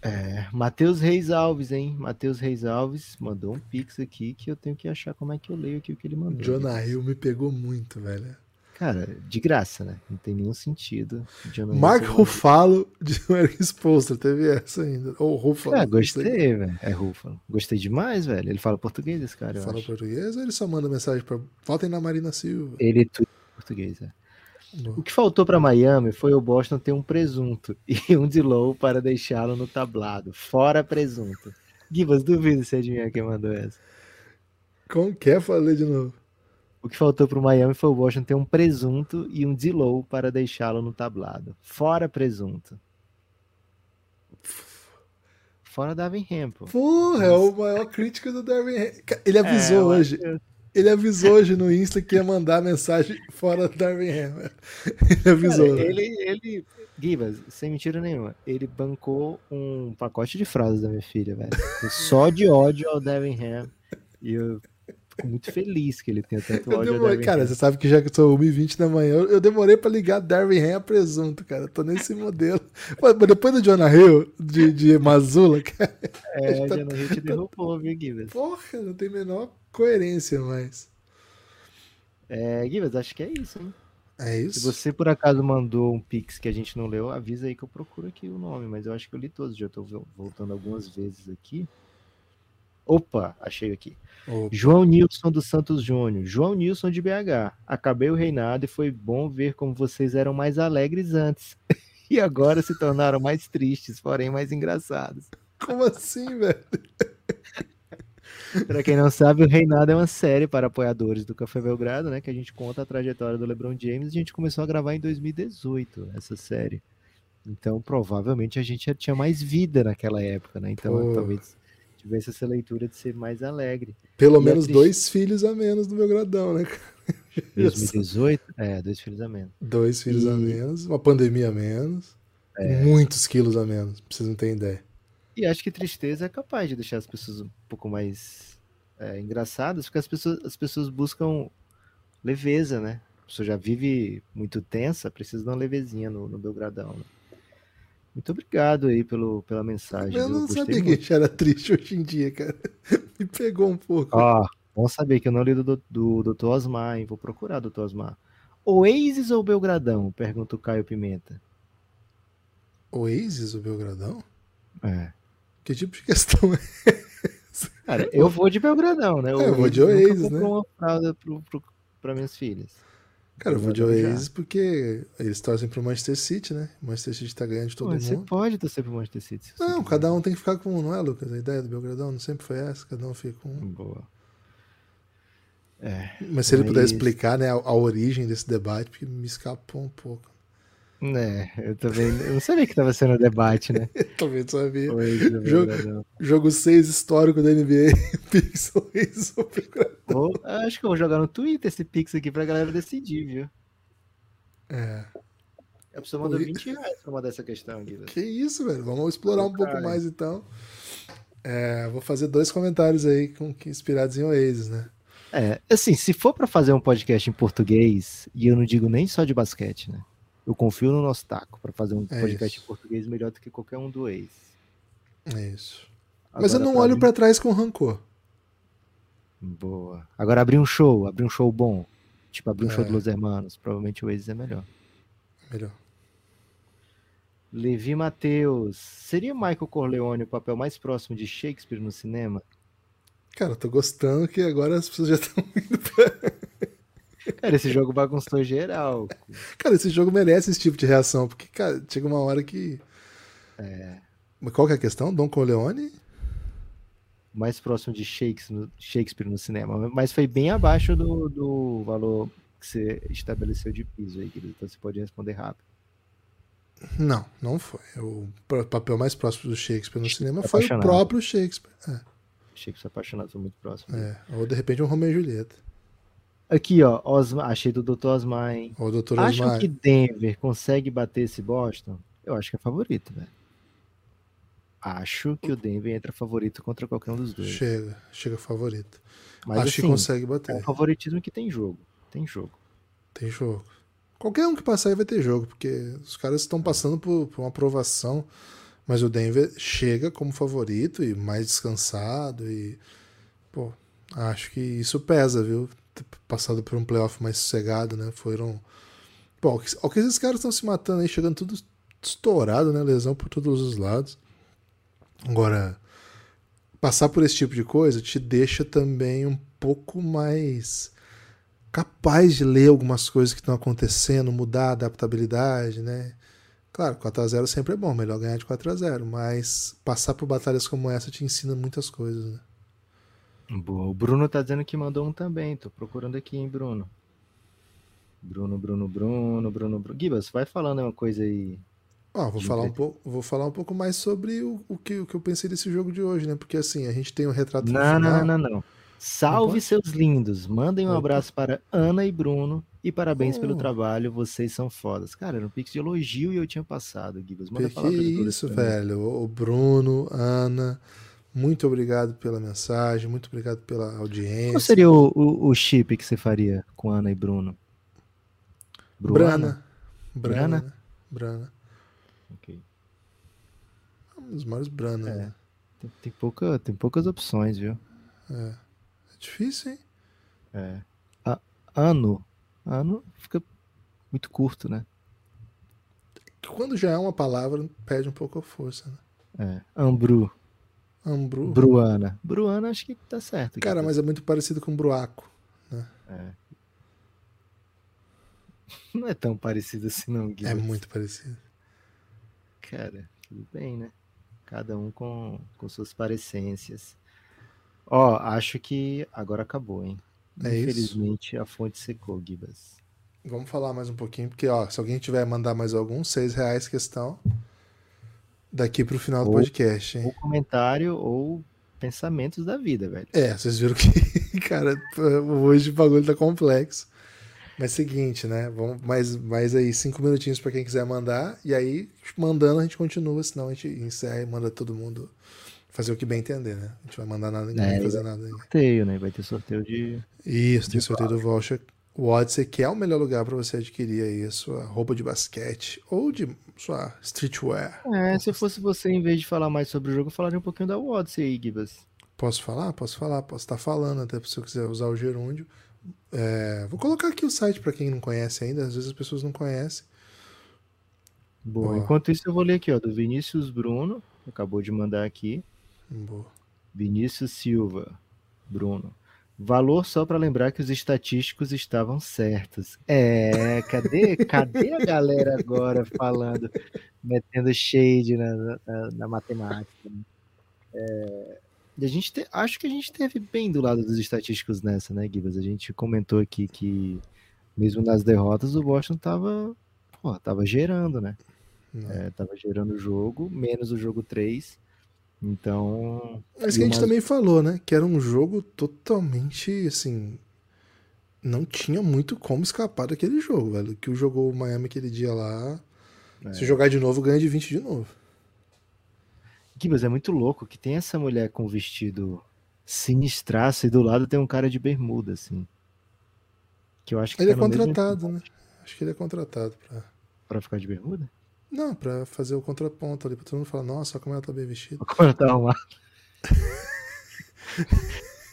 É, Matheus Reis Alves, hein? Matheus Reis Alves mandou um pix aqui que eu tenho que achar como é que eu leio aqui o que ele mandou. Jonah Hill me pegou muito, velho. Cara, de graça, né? Não tem nenhum sentido. Jonah Mark Ruffalo de American Exposure, teve essa ainda. Ou Ruffalo. Ah, sei. gostei, velho. É Rúfalo. Gostei demais, velho. Ele fala português, esse cara, Fala acho. português ou ele só manda mensagem pra. Votem na Marina Silva. Ele tudo português, é. Boa. O que faltou para Miami foi o Boston ter um presunto e um de low para deixá-lo no tablado. Fora presunto. Gibas, duvido se adivinhar quem mandou essa. Como que é? Falei de novo. O que faltou para o Miami foi o Boston ter um presunto e um de low para deixá-lo no tablado. Fora presunto. Fora Darvin Ham, pô. Porra, é o maior crítico do Darwin. Ham. Ele É, avisou eu hoje. acho- Ele avisou hoje no Insta que ia mandar mensagem fora do Darwin Ham. velho. Ele avisou. Cara, ele, ele, Gibas, sem mentira nenhuma, ele bancou um pacote de frases da minha filha, velho. Só de ódio ao Devin Ham. E eu fico muito feliz que ele tenha tanto Eu ódio demorei, cara, Ham. você sabe que já que sou 1h20 da manhã, eu, eu demorei pra ligar Darwin Ham a presunto, cara. Eu tô nesse modelo. Mas depois do Jonah Hill, de, de Mazula, cara, É, tá- já no Rio te derrubou, viu, Gibas? porra, não tem menor coerência mais. É, Gibas, acho que é isso, hein? É Se isso? você por acaso mandou um pix que a gente não leu, avisa aí que eu procuro aqui o nome, mas eu acho que eu li todos, já tô vol- voltando algumas vezes aqui. Opa, achei aqui. Ô, João Nilson dos Santos Júnior. João Nilson de BH. Acabei o reinado e foi bom ver como vocês eram mais alegres antes. E agora se tornaram mais tristes, porém mais engraçados. como assim, velho? Para quem não sabe, o Reinado é uma série para apoiadores do Café Belgrado, né? Que a gente conta a trajetória do LeBron James. A gente começou a gravar em 2018 essa série. Então, provavelmente a gente já tinha mais vida naquela época, né? Então, Pô. talvez tivesse essa leitura de ser mais alegre. Pelo E menos dois filhos a menos do meu gradão, né? cara? 2018? É, dois filhos a menos. Dois filhos a E- menos, uma pandemia a menos, É. muitos quilos a menos, pra vocês não terem ideia. E acho que tristeza é capaz de deixar as pessoas um pouco mais é, engraçadas, porque as pessoas, as pessoas buscam leveza, né? A pessoa já vive muito tensa, precisa dar uma levezinha no, no Belgradão. Né? Muito obrigado aí pelo, pela mensagem. Eu não Gostei sabia que a muito. gente era triste hoje em dia, cara. Me pegou um pouco. Ó, bom saber que eu não li do, do, do Dr. Osmar, hein? Vou procurar, Dr. Osmar. Oasis ou Belgradão? Pergunta o Caio Pimenta. Oasis, o Belgradão? É. Que tipo de questão é? Cara, eu vou de Belgradão, né? É, eu vou de Oasis, né? uma fralda pro, pro, pra minhas filhas. Cara, eu vou de Belgradão já. Oasis porque eles torcem pro Manchester City, né? O Manchester City tá ganhando de todo Você mundo. pode torcer pro Manchester City. você Não, quiser. cada um tem que ficar com um, não é, Lucas? A ideia do Belgradão não sempre foi essa, cada um fica com um. Boa. É, Mas se ele puder Mas- explicar, né, a, a origem desse debate, porque me escapou um pouco. Né, eu também. Eu não sabia que tava sendo debate, né? Talvez sabia. Pois, Jogo-. Jogo 6 histórico da NBA, Pixel ou. Vou- acho que eu vou jogar no Twitter esse Pix aqui pra galera decidir, viu? É. A pessoa mandou Oi. 20 reais pra mandar essa questão, Guilherme. Que isso, velho. Vamos explorar um pouco mais então. É, vou fazer dois comentários aí com inspirados em Oasis, né? É, assim, se for pra fazer um podcast em português, e eu não digo nem só de basquete, né? Eu confio no nosso taco pra fazer um É podcast isso. em português melhor do que qualquer um do ex. É isso. Mas eu Agora, não olho mim- pra trás com rancor. Boa. Agora abrir um show, abrir um show bom. Tipo, abrir um show É. de Los Hermanos. Provavelmente o Oasis é melhor. Melhor. Levi Matheus. Seria Michael Corleone o papel mais próximo de Shakespeare no cinema? Cara, eu tô gostando que agora as pessoas já estão indo pra... Cara, esse jogo bagunçou geral. Cara, esse jogo merece esse tipo de reação, porque, cara, chega uma hora que. É. Mas qual que é a questão? Dom Corleone? Mais próximo de Shakespeare no, Shakespeare no cinema. Mas foi bem abaixo do, do valor que você estabeleceu de piso aí, querido. Então você pode responder rápido. Não, não foi. O pa- papel mais próximo do Shakespeare no cinema Tá foi o apaixonado. próprio Shakespeare. É, Shakespeare apaixonado foi muito próximo. é. Ou de repente um Romeo e Julieta. Aqui, ó. Osma, achei do Dr. Osmar, hein? O Dr. Acham Osmar. que Denver consegue bater esse Boston? Eu acho que é favorito, velho. acho que o Denver entra favorito contra qualquer um dos dois. Chega, chega favorito. Mas Acho assim, que consegue é bater. um favoritismo que tem jogo. Tem jogo. Tem jogo. Qualquer um que passar aí vai ter jogo, porque os caras estão passando por, por uma aprovação, mas o Denver chega como favorito e mais descansado e pô, acho que isso pesa, viu? Ter passado por um playoff mais sossegado, né? Foram Bom, o que esses caras estão se matando aí, chegando tudo estourado, né? Lesão por todos os lados. Agora, passar por esse tipo de coisa te deixa também um pouco mais capaz de ler algumas coisas que estão acontecendo, mudar a adaptabilidade, né? Claro, 4x0 sempre é bom, melhor ganhar de 4x0, mas passar por batalhas como essa te ensina muitas coisas, né? Boa. O Bruno tá dizendo que mandou um também. Tô procurando aqui, hein, Bruno. Bruno, Bruno, Bruno, Bruno, Bruno. Gibas, vai falando uma coisa aí. Ó, vou falar um pouco, vou falar um pouco mais sobre o, o, que, o que eu pensei desse jogo de hoje, né? Porque assim, a gente tem o retrato no Não, final. não, não, não. Salve pode? seus lindos. Mandem um Opa. abraço para Ana e Bruno. E parabéns pelo Oh. trabalho, vocês são fodas. Cara, era um pix de elogio e eu tinha passado, Gibas. Manda Que, isso, velho. O Bruno, Ana, muito obrigado pela mensagem, muito obrigado pela audiência. Qual seria o, o, o chip que você faria com Ana e Bruno? Brana. Brana. Brana? né? Brana. Ok. Um dos maiores Brana, É. né? Tem, tem pouca, tem poucas opções, viu? É. É difícil, hein? É. A- ano. Ano fica muito curto, né? Quando já é uma palavra, perde um pouco a força, né? É. Ambru. Ambru. Bruana. Bruana acho que tá certo. Cara, mas é muito parecido com Bruaco. É. Não é tão parecido assim, não, Gibas. É muito parecido. Cara, tudo bem, né? Cada um com, com suas parecências. Ó, acho que agora acabou, hein? É isso? Infelizmente a fonte secou, Gibas. Vamos falar mais um pouquinho, porque ó, se alguém tiver mandar mais algum, seis reais questão daqui pro final do Ou- podcast, hein? Ou comentário ou pensamentos da vida, velho. É, vocês viram que, cara, hoje o bagulho tá complexo. Mas seguinte, né? Vamos mais, mais aí cinco minutinhos pra quem quiser mandar. E aí, mandando, a gente continua, senão a gente encerra e manda todo mundo fazer o que bem entender, né? A gente vai mandar nada, ninguém É, vai fazer nada. Sorteio, né? Vai ter sorteio de. Isso, tem sorteio do voucher. O Odyssey, que é o melhor lugar pra você adquirir aí a sua roupa de basquete ou de sua streetwear. É, se fosse você, em vez de falar mais sobre o jogo, eu falaria um pouquinho da Odyssey aí, Gibas. Posso falar? Posso falar? Posso estar falando, até se eu quiser usar o gerúndio. É, vou colocar aqui o site para quem não conhece ainda, às vezes as pessoas não conhecem. Boa. Enquanto isso, eu vou ler aqui, ó, do Vinícius Bruno, acabou de mandar aqui. Boa. Vinícius Silva, Bruno. Valor só para lembrar que os estatísticos estavam certos. É, cadê, cadê a galera agora falando, metendo shade na, na, na matemática? É, a gente te- acho que a gente teve bem do lado dos estatísticos nessa, né, Gibas? A gente comentou aqui que mesmo nas derrotas o Boston tava, pô, tava gerando, né? É, tava gerando o jogo, menos o jogo 3. Então, Mas que a gente também falou, né? Que era um jogo totalmente assim. Não tinha muito como escapar daquele jogo, velho. Que o jogou o Miami aquele dia lá. É. Se jogar de novo, ganha de 20 de novo. Gibas, é muito louco que tem essa mulher com vestido sinistraço e do lado tem um cara de bermuda, assim. Que eu acho que Ele é tá mesmo contratado, né? Acho que ele é contratado pra. pra ficar de bermuda? Não, pra fazer o contraponto ali, pra todo mundo falar, nossa, como ela tá bem vestida. Quando tá arrumado.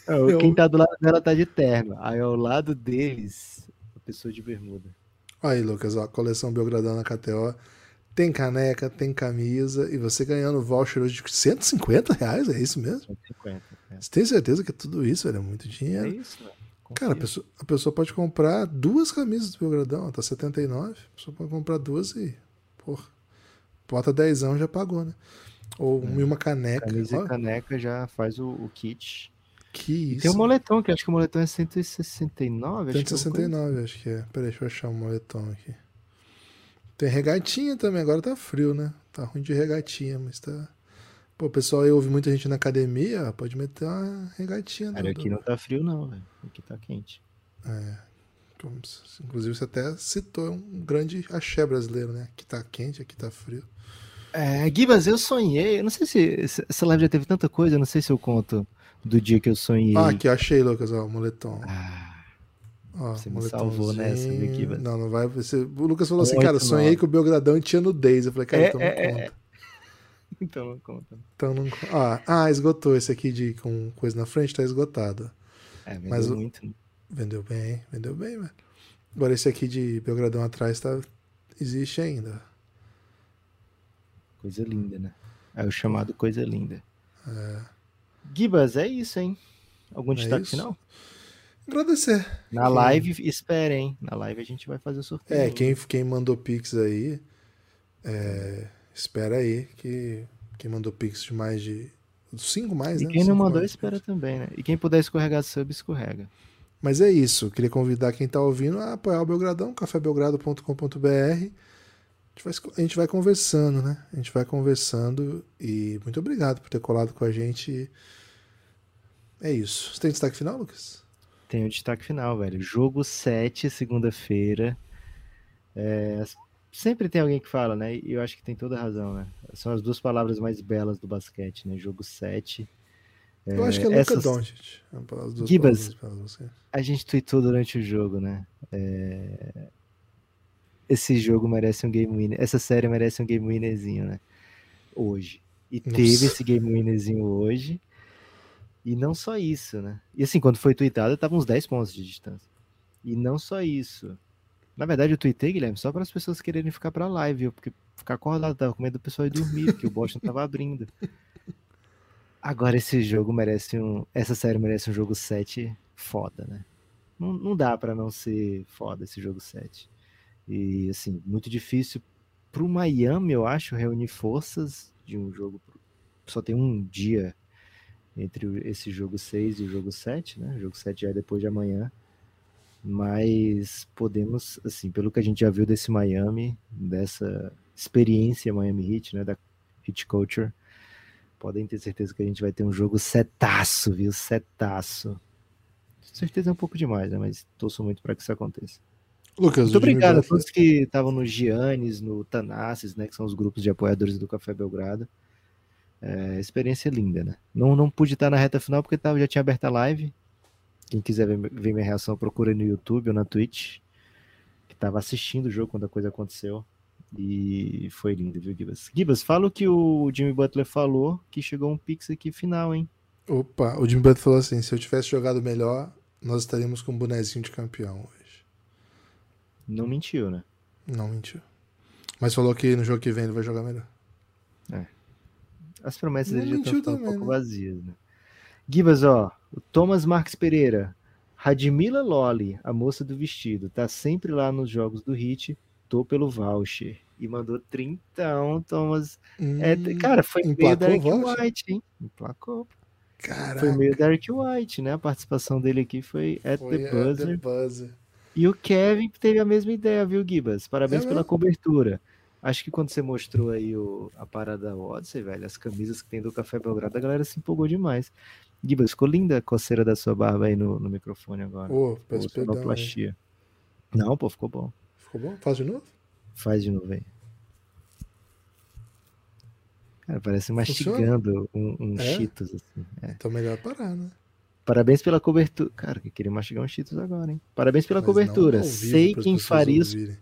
É, Eu- Quem tá do lado dela tá de terno. Aí ao lado deles, a pessoa de bermuda. Aí, Lucas, ó, coleção Belgradão na KTO. Tem caneca, tem camisa, e você ganhando voucher hoje de 150 reais, é isso mesmo? 150. É, Você tem certeza que é tudo isso, velho? É muito é dinheiro. isso, velho. Cara, a pessoa, a pessoa pode comprar duas camisas do Belgradão, ó, tá 79. A pessoa pode comprar duas e, porra, bota dezão já pagou, né? Ou É. uma caneca. Camisa e caneca já faz o, o kit. que E isso. tem o moletom, que acho que o moletom é 169. acho que é 169, acho que é. Peraí, deixa eu achar o moletom aqui. Tem regatinha também, agora tá frio, né? Tá ruim de regatinha, mas tá. Pô, pessoal aí ouve muita gente na academia, pode meter uma regatinha. Cara, do- aqui não tá frio não, velho. Aqui tá quente. se- Inclusive você até citou um grande axé brasileiro, né? Aqui tá quente, aqui tá frio. É, Gibas, eu sonhei. Eu não sei se essa live já teve tanta coisa, eu não sei se eu conto do dia que eu sonhei. Ah, aqui, achei, Lucas, ó, o moletom. Ah, Ó, Você me salvou nessa, viu, Kivas? Não, não vai. Você... O Lucas falou assim, Oito, cara, sonhei que o Belgradão tinha nudez. Eu falei, cara, É, então não é, é, conta. é. então não conta. Então não... ah, ah, esgotou esse aqui de com coisa na frente, tá esgotado. É, Mas o- muito. né? Vendeu bem, vendeu bem, velho. Agora esse aqui de Belgradão atrás tá... existe ainda. Coisa linda, né? É o chamado coisa linda. Gibas, é isso, hein? Algum É destaque isso? final? Agradecer. Na live, espere, hein? Na live a gente vai fazer o sorteio. É, quem, quem mandou Pix aí, é, espera aí que quem mandou Pix de mais de. Cinco mais, E né? quem não mandou, mais. espera também, né? E quem puder escorregar sub, escorrega. Mas é isso. Queria convidar quem tá ouvindo a apoiar o Belgradão, cafébelgrado.com.br. A gente vai- conversando, né? A gente vai conversando e muito obrigado por ter colado com a gente. É isso. Você tem destaque final, Lucas? Tem destaque final, velho. Jogo 7, segunda-feira. É, sempre tem alguém que fala, né? E eu acho que tem toda razão, né? São as duas palavras mais belas do basquete, né? Jogo 7. Eu acho que é Luca essas- Doncic. É Gibas. para. A gente tweetou durante o jogo, né? É, Esse jogo merece um game winner. Essa série merece um game winnerzinho, né? Hoje. E Nossa. teve esse game winnerzinho hoje. E não só isso, né? E assim, quando foi tweetado, tava uns 10 pontos de distância. E não só isso. Na verdade, eu tuitei, Guilherme, só para as pessoas quererem ficar pra live, viu? porque ficar acordado, tava com medo do pessoal ir dormir, porque o Boston tava abrindo. Agora esse jogo merece um. Essa série merece um jogo 7 foda, né? Não, não dá pra não ser foda esse jogo 7. E assim, muito difícil pro Miami, eu acho, reunir forças de um jogo. Só tem um dia entre esse jogo 6 e o jogo 7, né? O jogo 7 já é depois de amanhã. Mas podemos, assim, pelo que a gente já viu desse Miami, dessa experiência Miami Heat, né? Da Heat Culture, podem ter certeza que a gente vai ter um jogo setaço, viu? Setaço. Certeza é um pouco demais, né? Mas torço muito para que isso aconteça. Lucas, Muito obrigado a todos que estavam no Giannis, no Tanassis, né? Que são os grupos de apoiadores do Café Belgrado. É, experiência linda, né? Não, não pude estar na reta final porque tava, já tinha aberto a live. Quem quiser ver, ver minha reação, procura no YouTube ou na Twitch. Que tava assistindo o jogo quando a coisa aconteceu. E foi lindo, viu, Gibas? Gibas, fala o que o Jimmy Butler falou, que chegou um pix aqui final, hein? Opa, o Jimmy Butler falou assim: se eu tivesse jogado melhor, nós estaríamos com um bonezinho de campeão hoje. Não mentiu, né? Não mentiu. Mas falou que no jogo que vem ele vai jogar melhor. As promessas Não dele já estão ficando um também, pouco né? vazias, né? Gibas, ó, o Thomas Marques Pereira, Radmila Loli, a moça do vestido, tá sempre lá nos jogos do Hit, tô pelo voucher. E mandou 30, Thomas. É, Hum, cara, foi meio Derek? White, hein? Emplacou. Caraca, Foi meio Derek White, né? A participação dele aqui foi at foi the at buzzer. the buzzer. E o Kevin teve a mesma ideia, viu, Gibas? Parabéns É pela mesmo? cobertura. Acho que quando você mostrou aí o, a parada da Odyssey, velho, as camisas que tem do Café Belgrado, a galera se empolgou demais. Gibas, ficou linda a coceira da sua barba aí no, no microfone agora. Pô, peço perdão. aí. sonoplastia. Não, pô, ficou bom. Ficou bom? Faz de novo? Faz de novo aí. Cara, parece Funciona? mastigando um, um É? Cheetos, assim. É. Então melhor parar, né? Parabéns pela cobertura. Cara, que queria mastigar um Cheetos agora, hein? Parabéns pela Mas cobertura. Sei quem faria os ouvirem.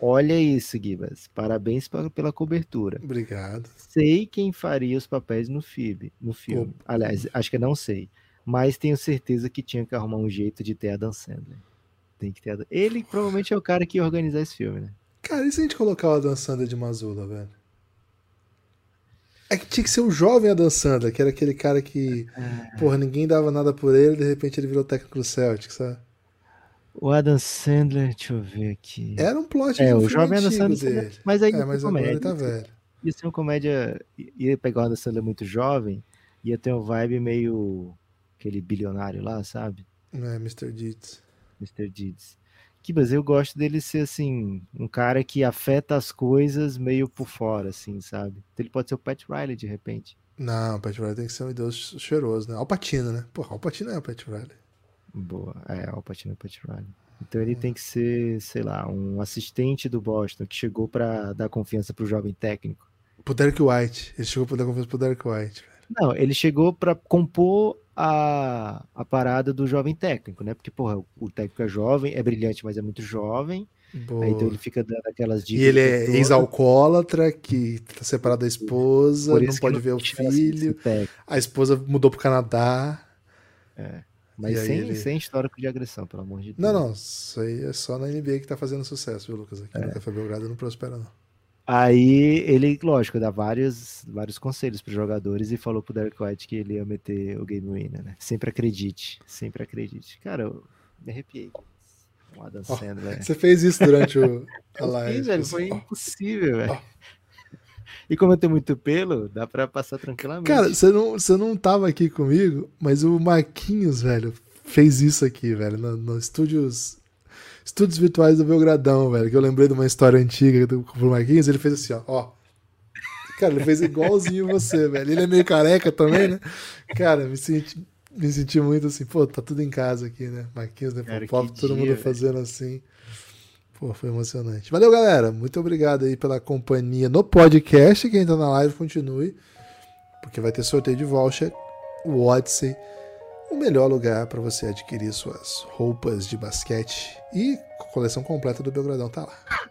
Olha isso, Gibas. Parabéns pa- pela cobertura. Obrigado. Sei quem faria os papéis no filme. No filme. Aliás, acho que não sei. Mas tenho certeza que tinha que arrumar um jeito de ter a Dan Sandler. Tem que ter Ele provavelmente é o cara que ia organizar esse filme, né? Cara, e se a gente colocar o Adam Sandler de Mazula, velho? É que tinha que ser o jovem Adam Sandler, que era aquele cara que, porra, ninguém dava nada por ele, de repente ele virou técnico do Celtic, sabe? O Adam Sandler, deixa eu ver aqui. Era um plot É, de um o jovem Adam Sandler. dele. Mas aí É, mas agora ele tá velho. Ia ser uma comédia. Ia pegar o Adam Sandler muito jovem. Ia ter um vibe meio. aquele bilionário lá, sabe? É, Mr. Deeds. Mr. Deeds. Kibas, eu gosto dele ser assim, um cara que afeta as coisas meio por fora, assim, sabe? Então ele pode ser o Pat Riley de repente. Não, o Pat Riley tem que ser um idoso cheiroso, né? Alpatino, né? Porra, Alpatino é o Pat Riley. Boa, é, o Patino Pat Riley. Então ele tem que ser, sei lá, um assistente do Boston que chegou pra dar confiança pro jovem técnico. Pro Derek White. Ele chegou pra dar confiança pro Derek White. Velho. Não, ele chegou para compor a, a parada do jovem técnico, né? Porque, porra, o técnico é jovem, é brilhante, mas é muito jovem. Aí, então ele fica dando aquelas dicas. E ele é ex-alcoólatra, que tá separado da esposa, não pode ver o filho. A esposa mudou pro Canadá. Mas E aí sem, ele- sem histórico de agressão, pelo amor de Deus. Não, não. Isso aí é só na NBA que tá fazendo sucesso, viu, Lucas? É. Aqui no Café Belgrado não prospera, não. Aí ele, lógico, dá vários, vários conselhos para jogadores e falou pro Derek White que ele ia meter o game winner, né? Sempre acredite, sempre acredite. Cara, eu me arrepiei. Adam Ó, Sandler. Você fez isso durante o, a live. fiz, velho, foi ó. impossível, velho. E como eu tenho muito pelo, dá pra passar tranquilamente. Cara, você não, você não tava aqui comigo, mas o Marquinhos, velho, fez isso aqui, velho, no, no estúdios. Estúdios virtuais do Belgradão, velho. Que eu lembrei de uma história antiga do pro Marquinhos, ele fez assim, ó. ó. Cara, ele fez igualzinho você, velho. Ele é meio careca também, né? Cara, me senti, me senti muito assim, pô, tá tudo em casa aqui, né? Marquinhos, né? Cara, que todo dia, mundo velho. fazendo assim. Pô, foi emocionante. Valeu, galera. Muito obrigado aí pela companhia no podcast. Quem tá na live, continue. Porque vai ter sorteio de voucher. O Odyssey, o melhor lugar para você adquirir suas roupas de basquete. E coleção completa do Belgradão tá lá.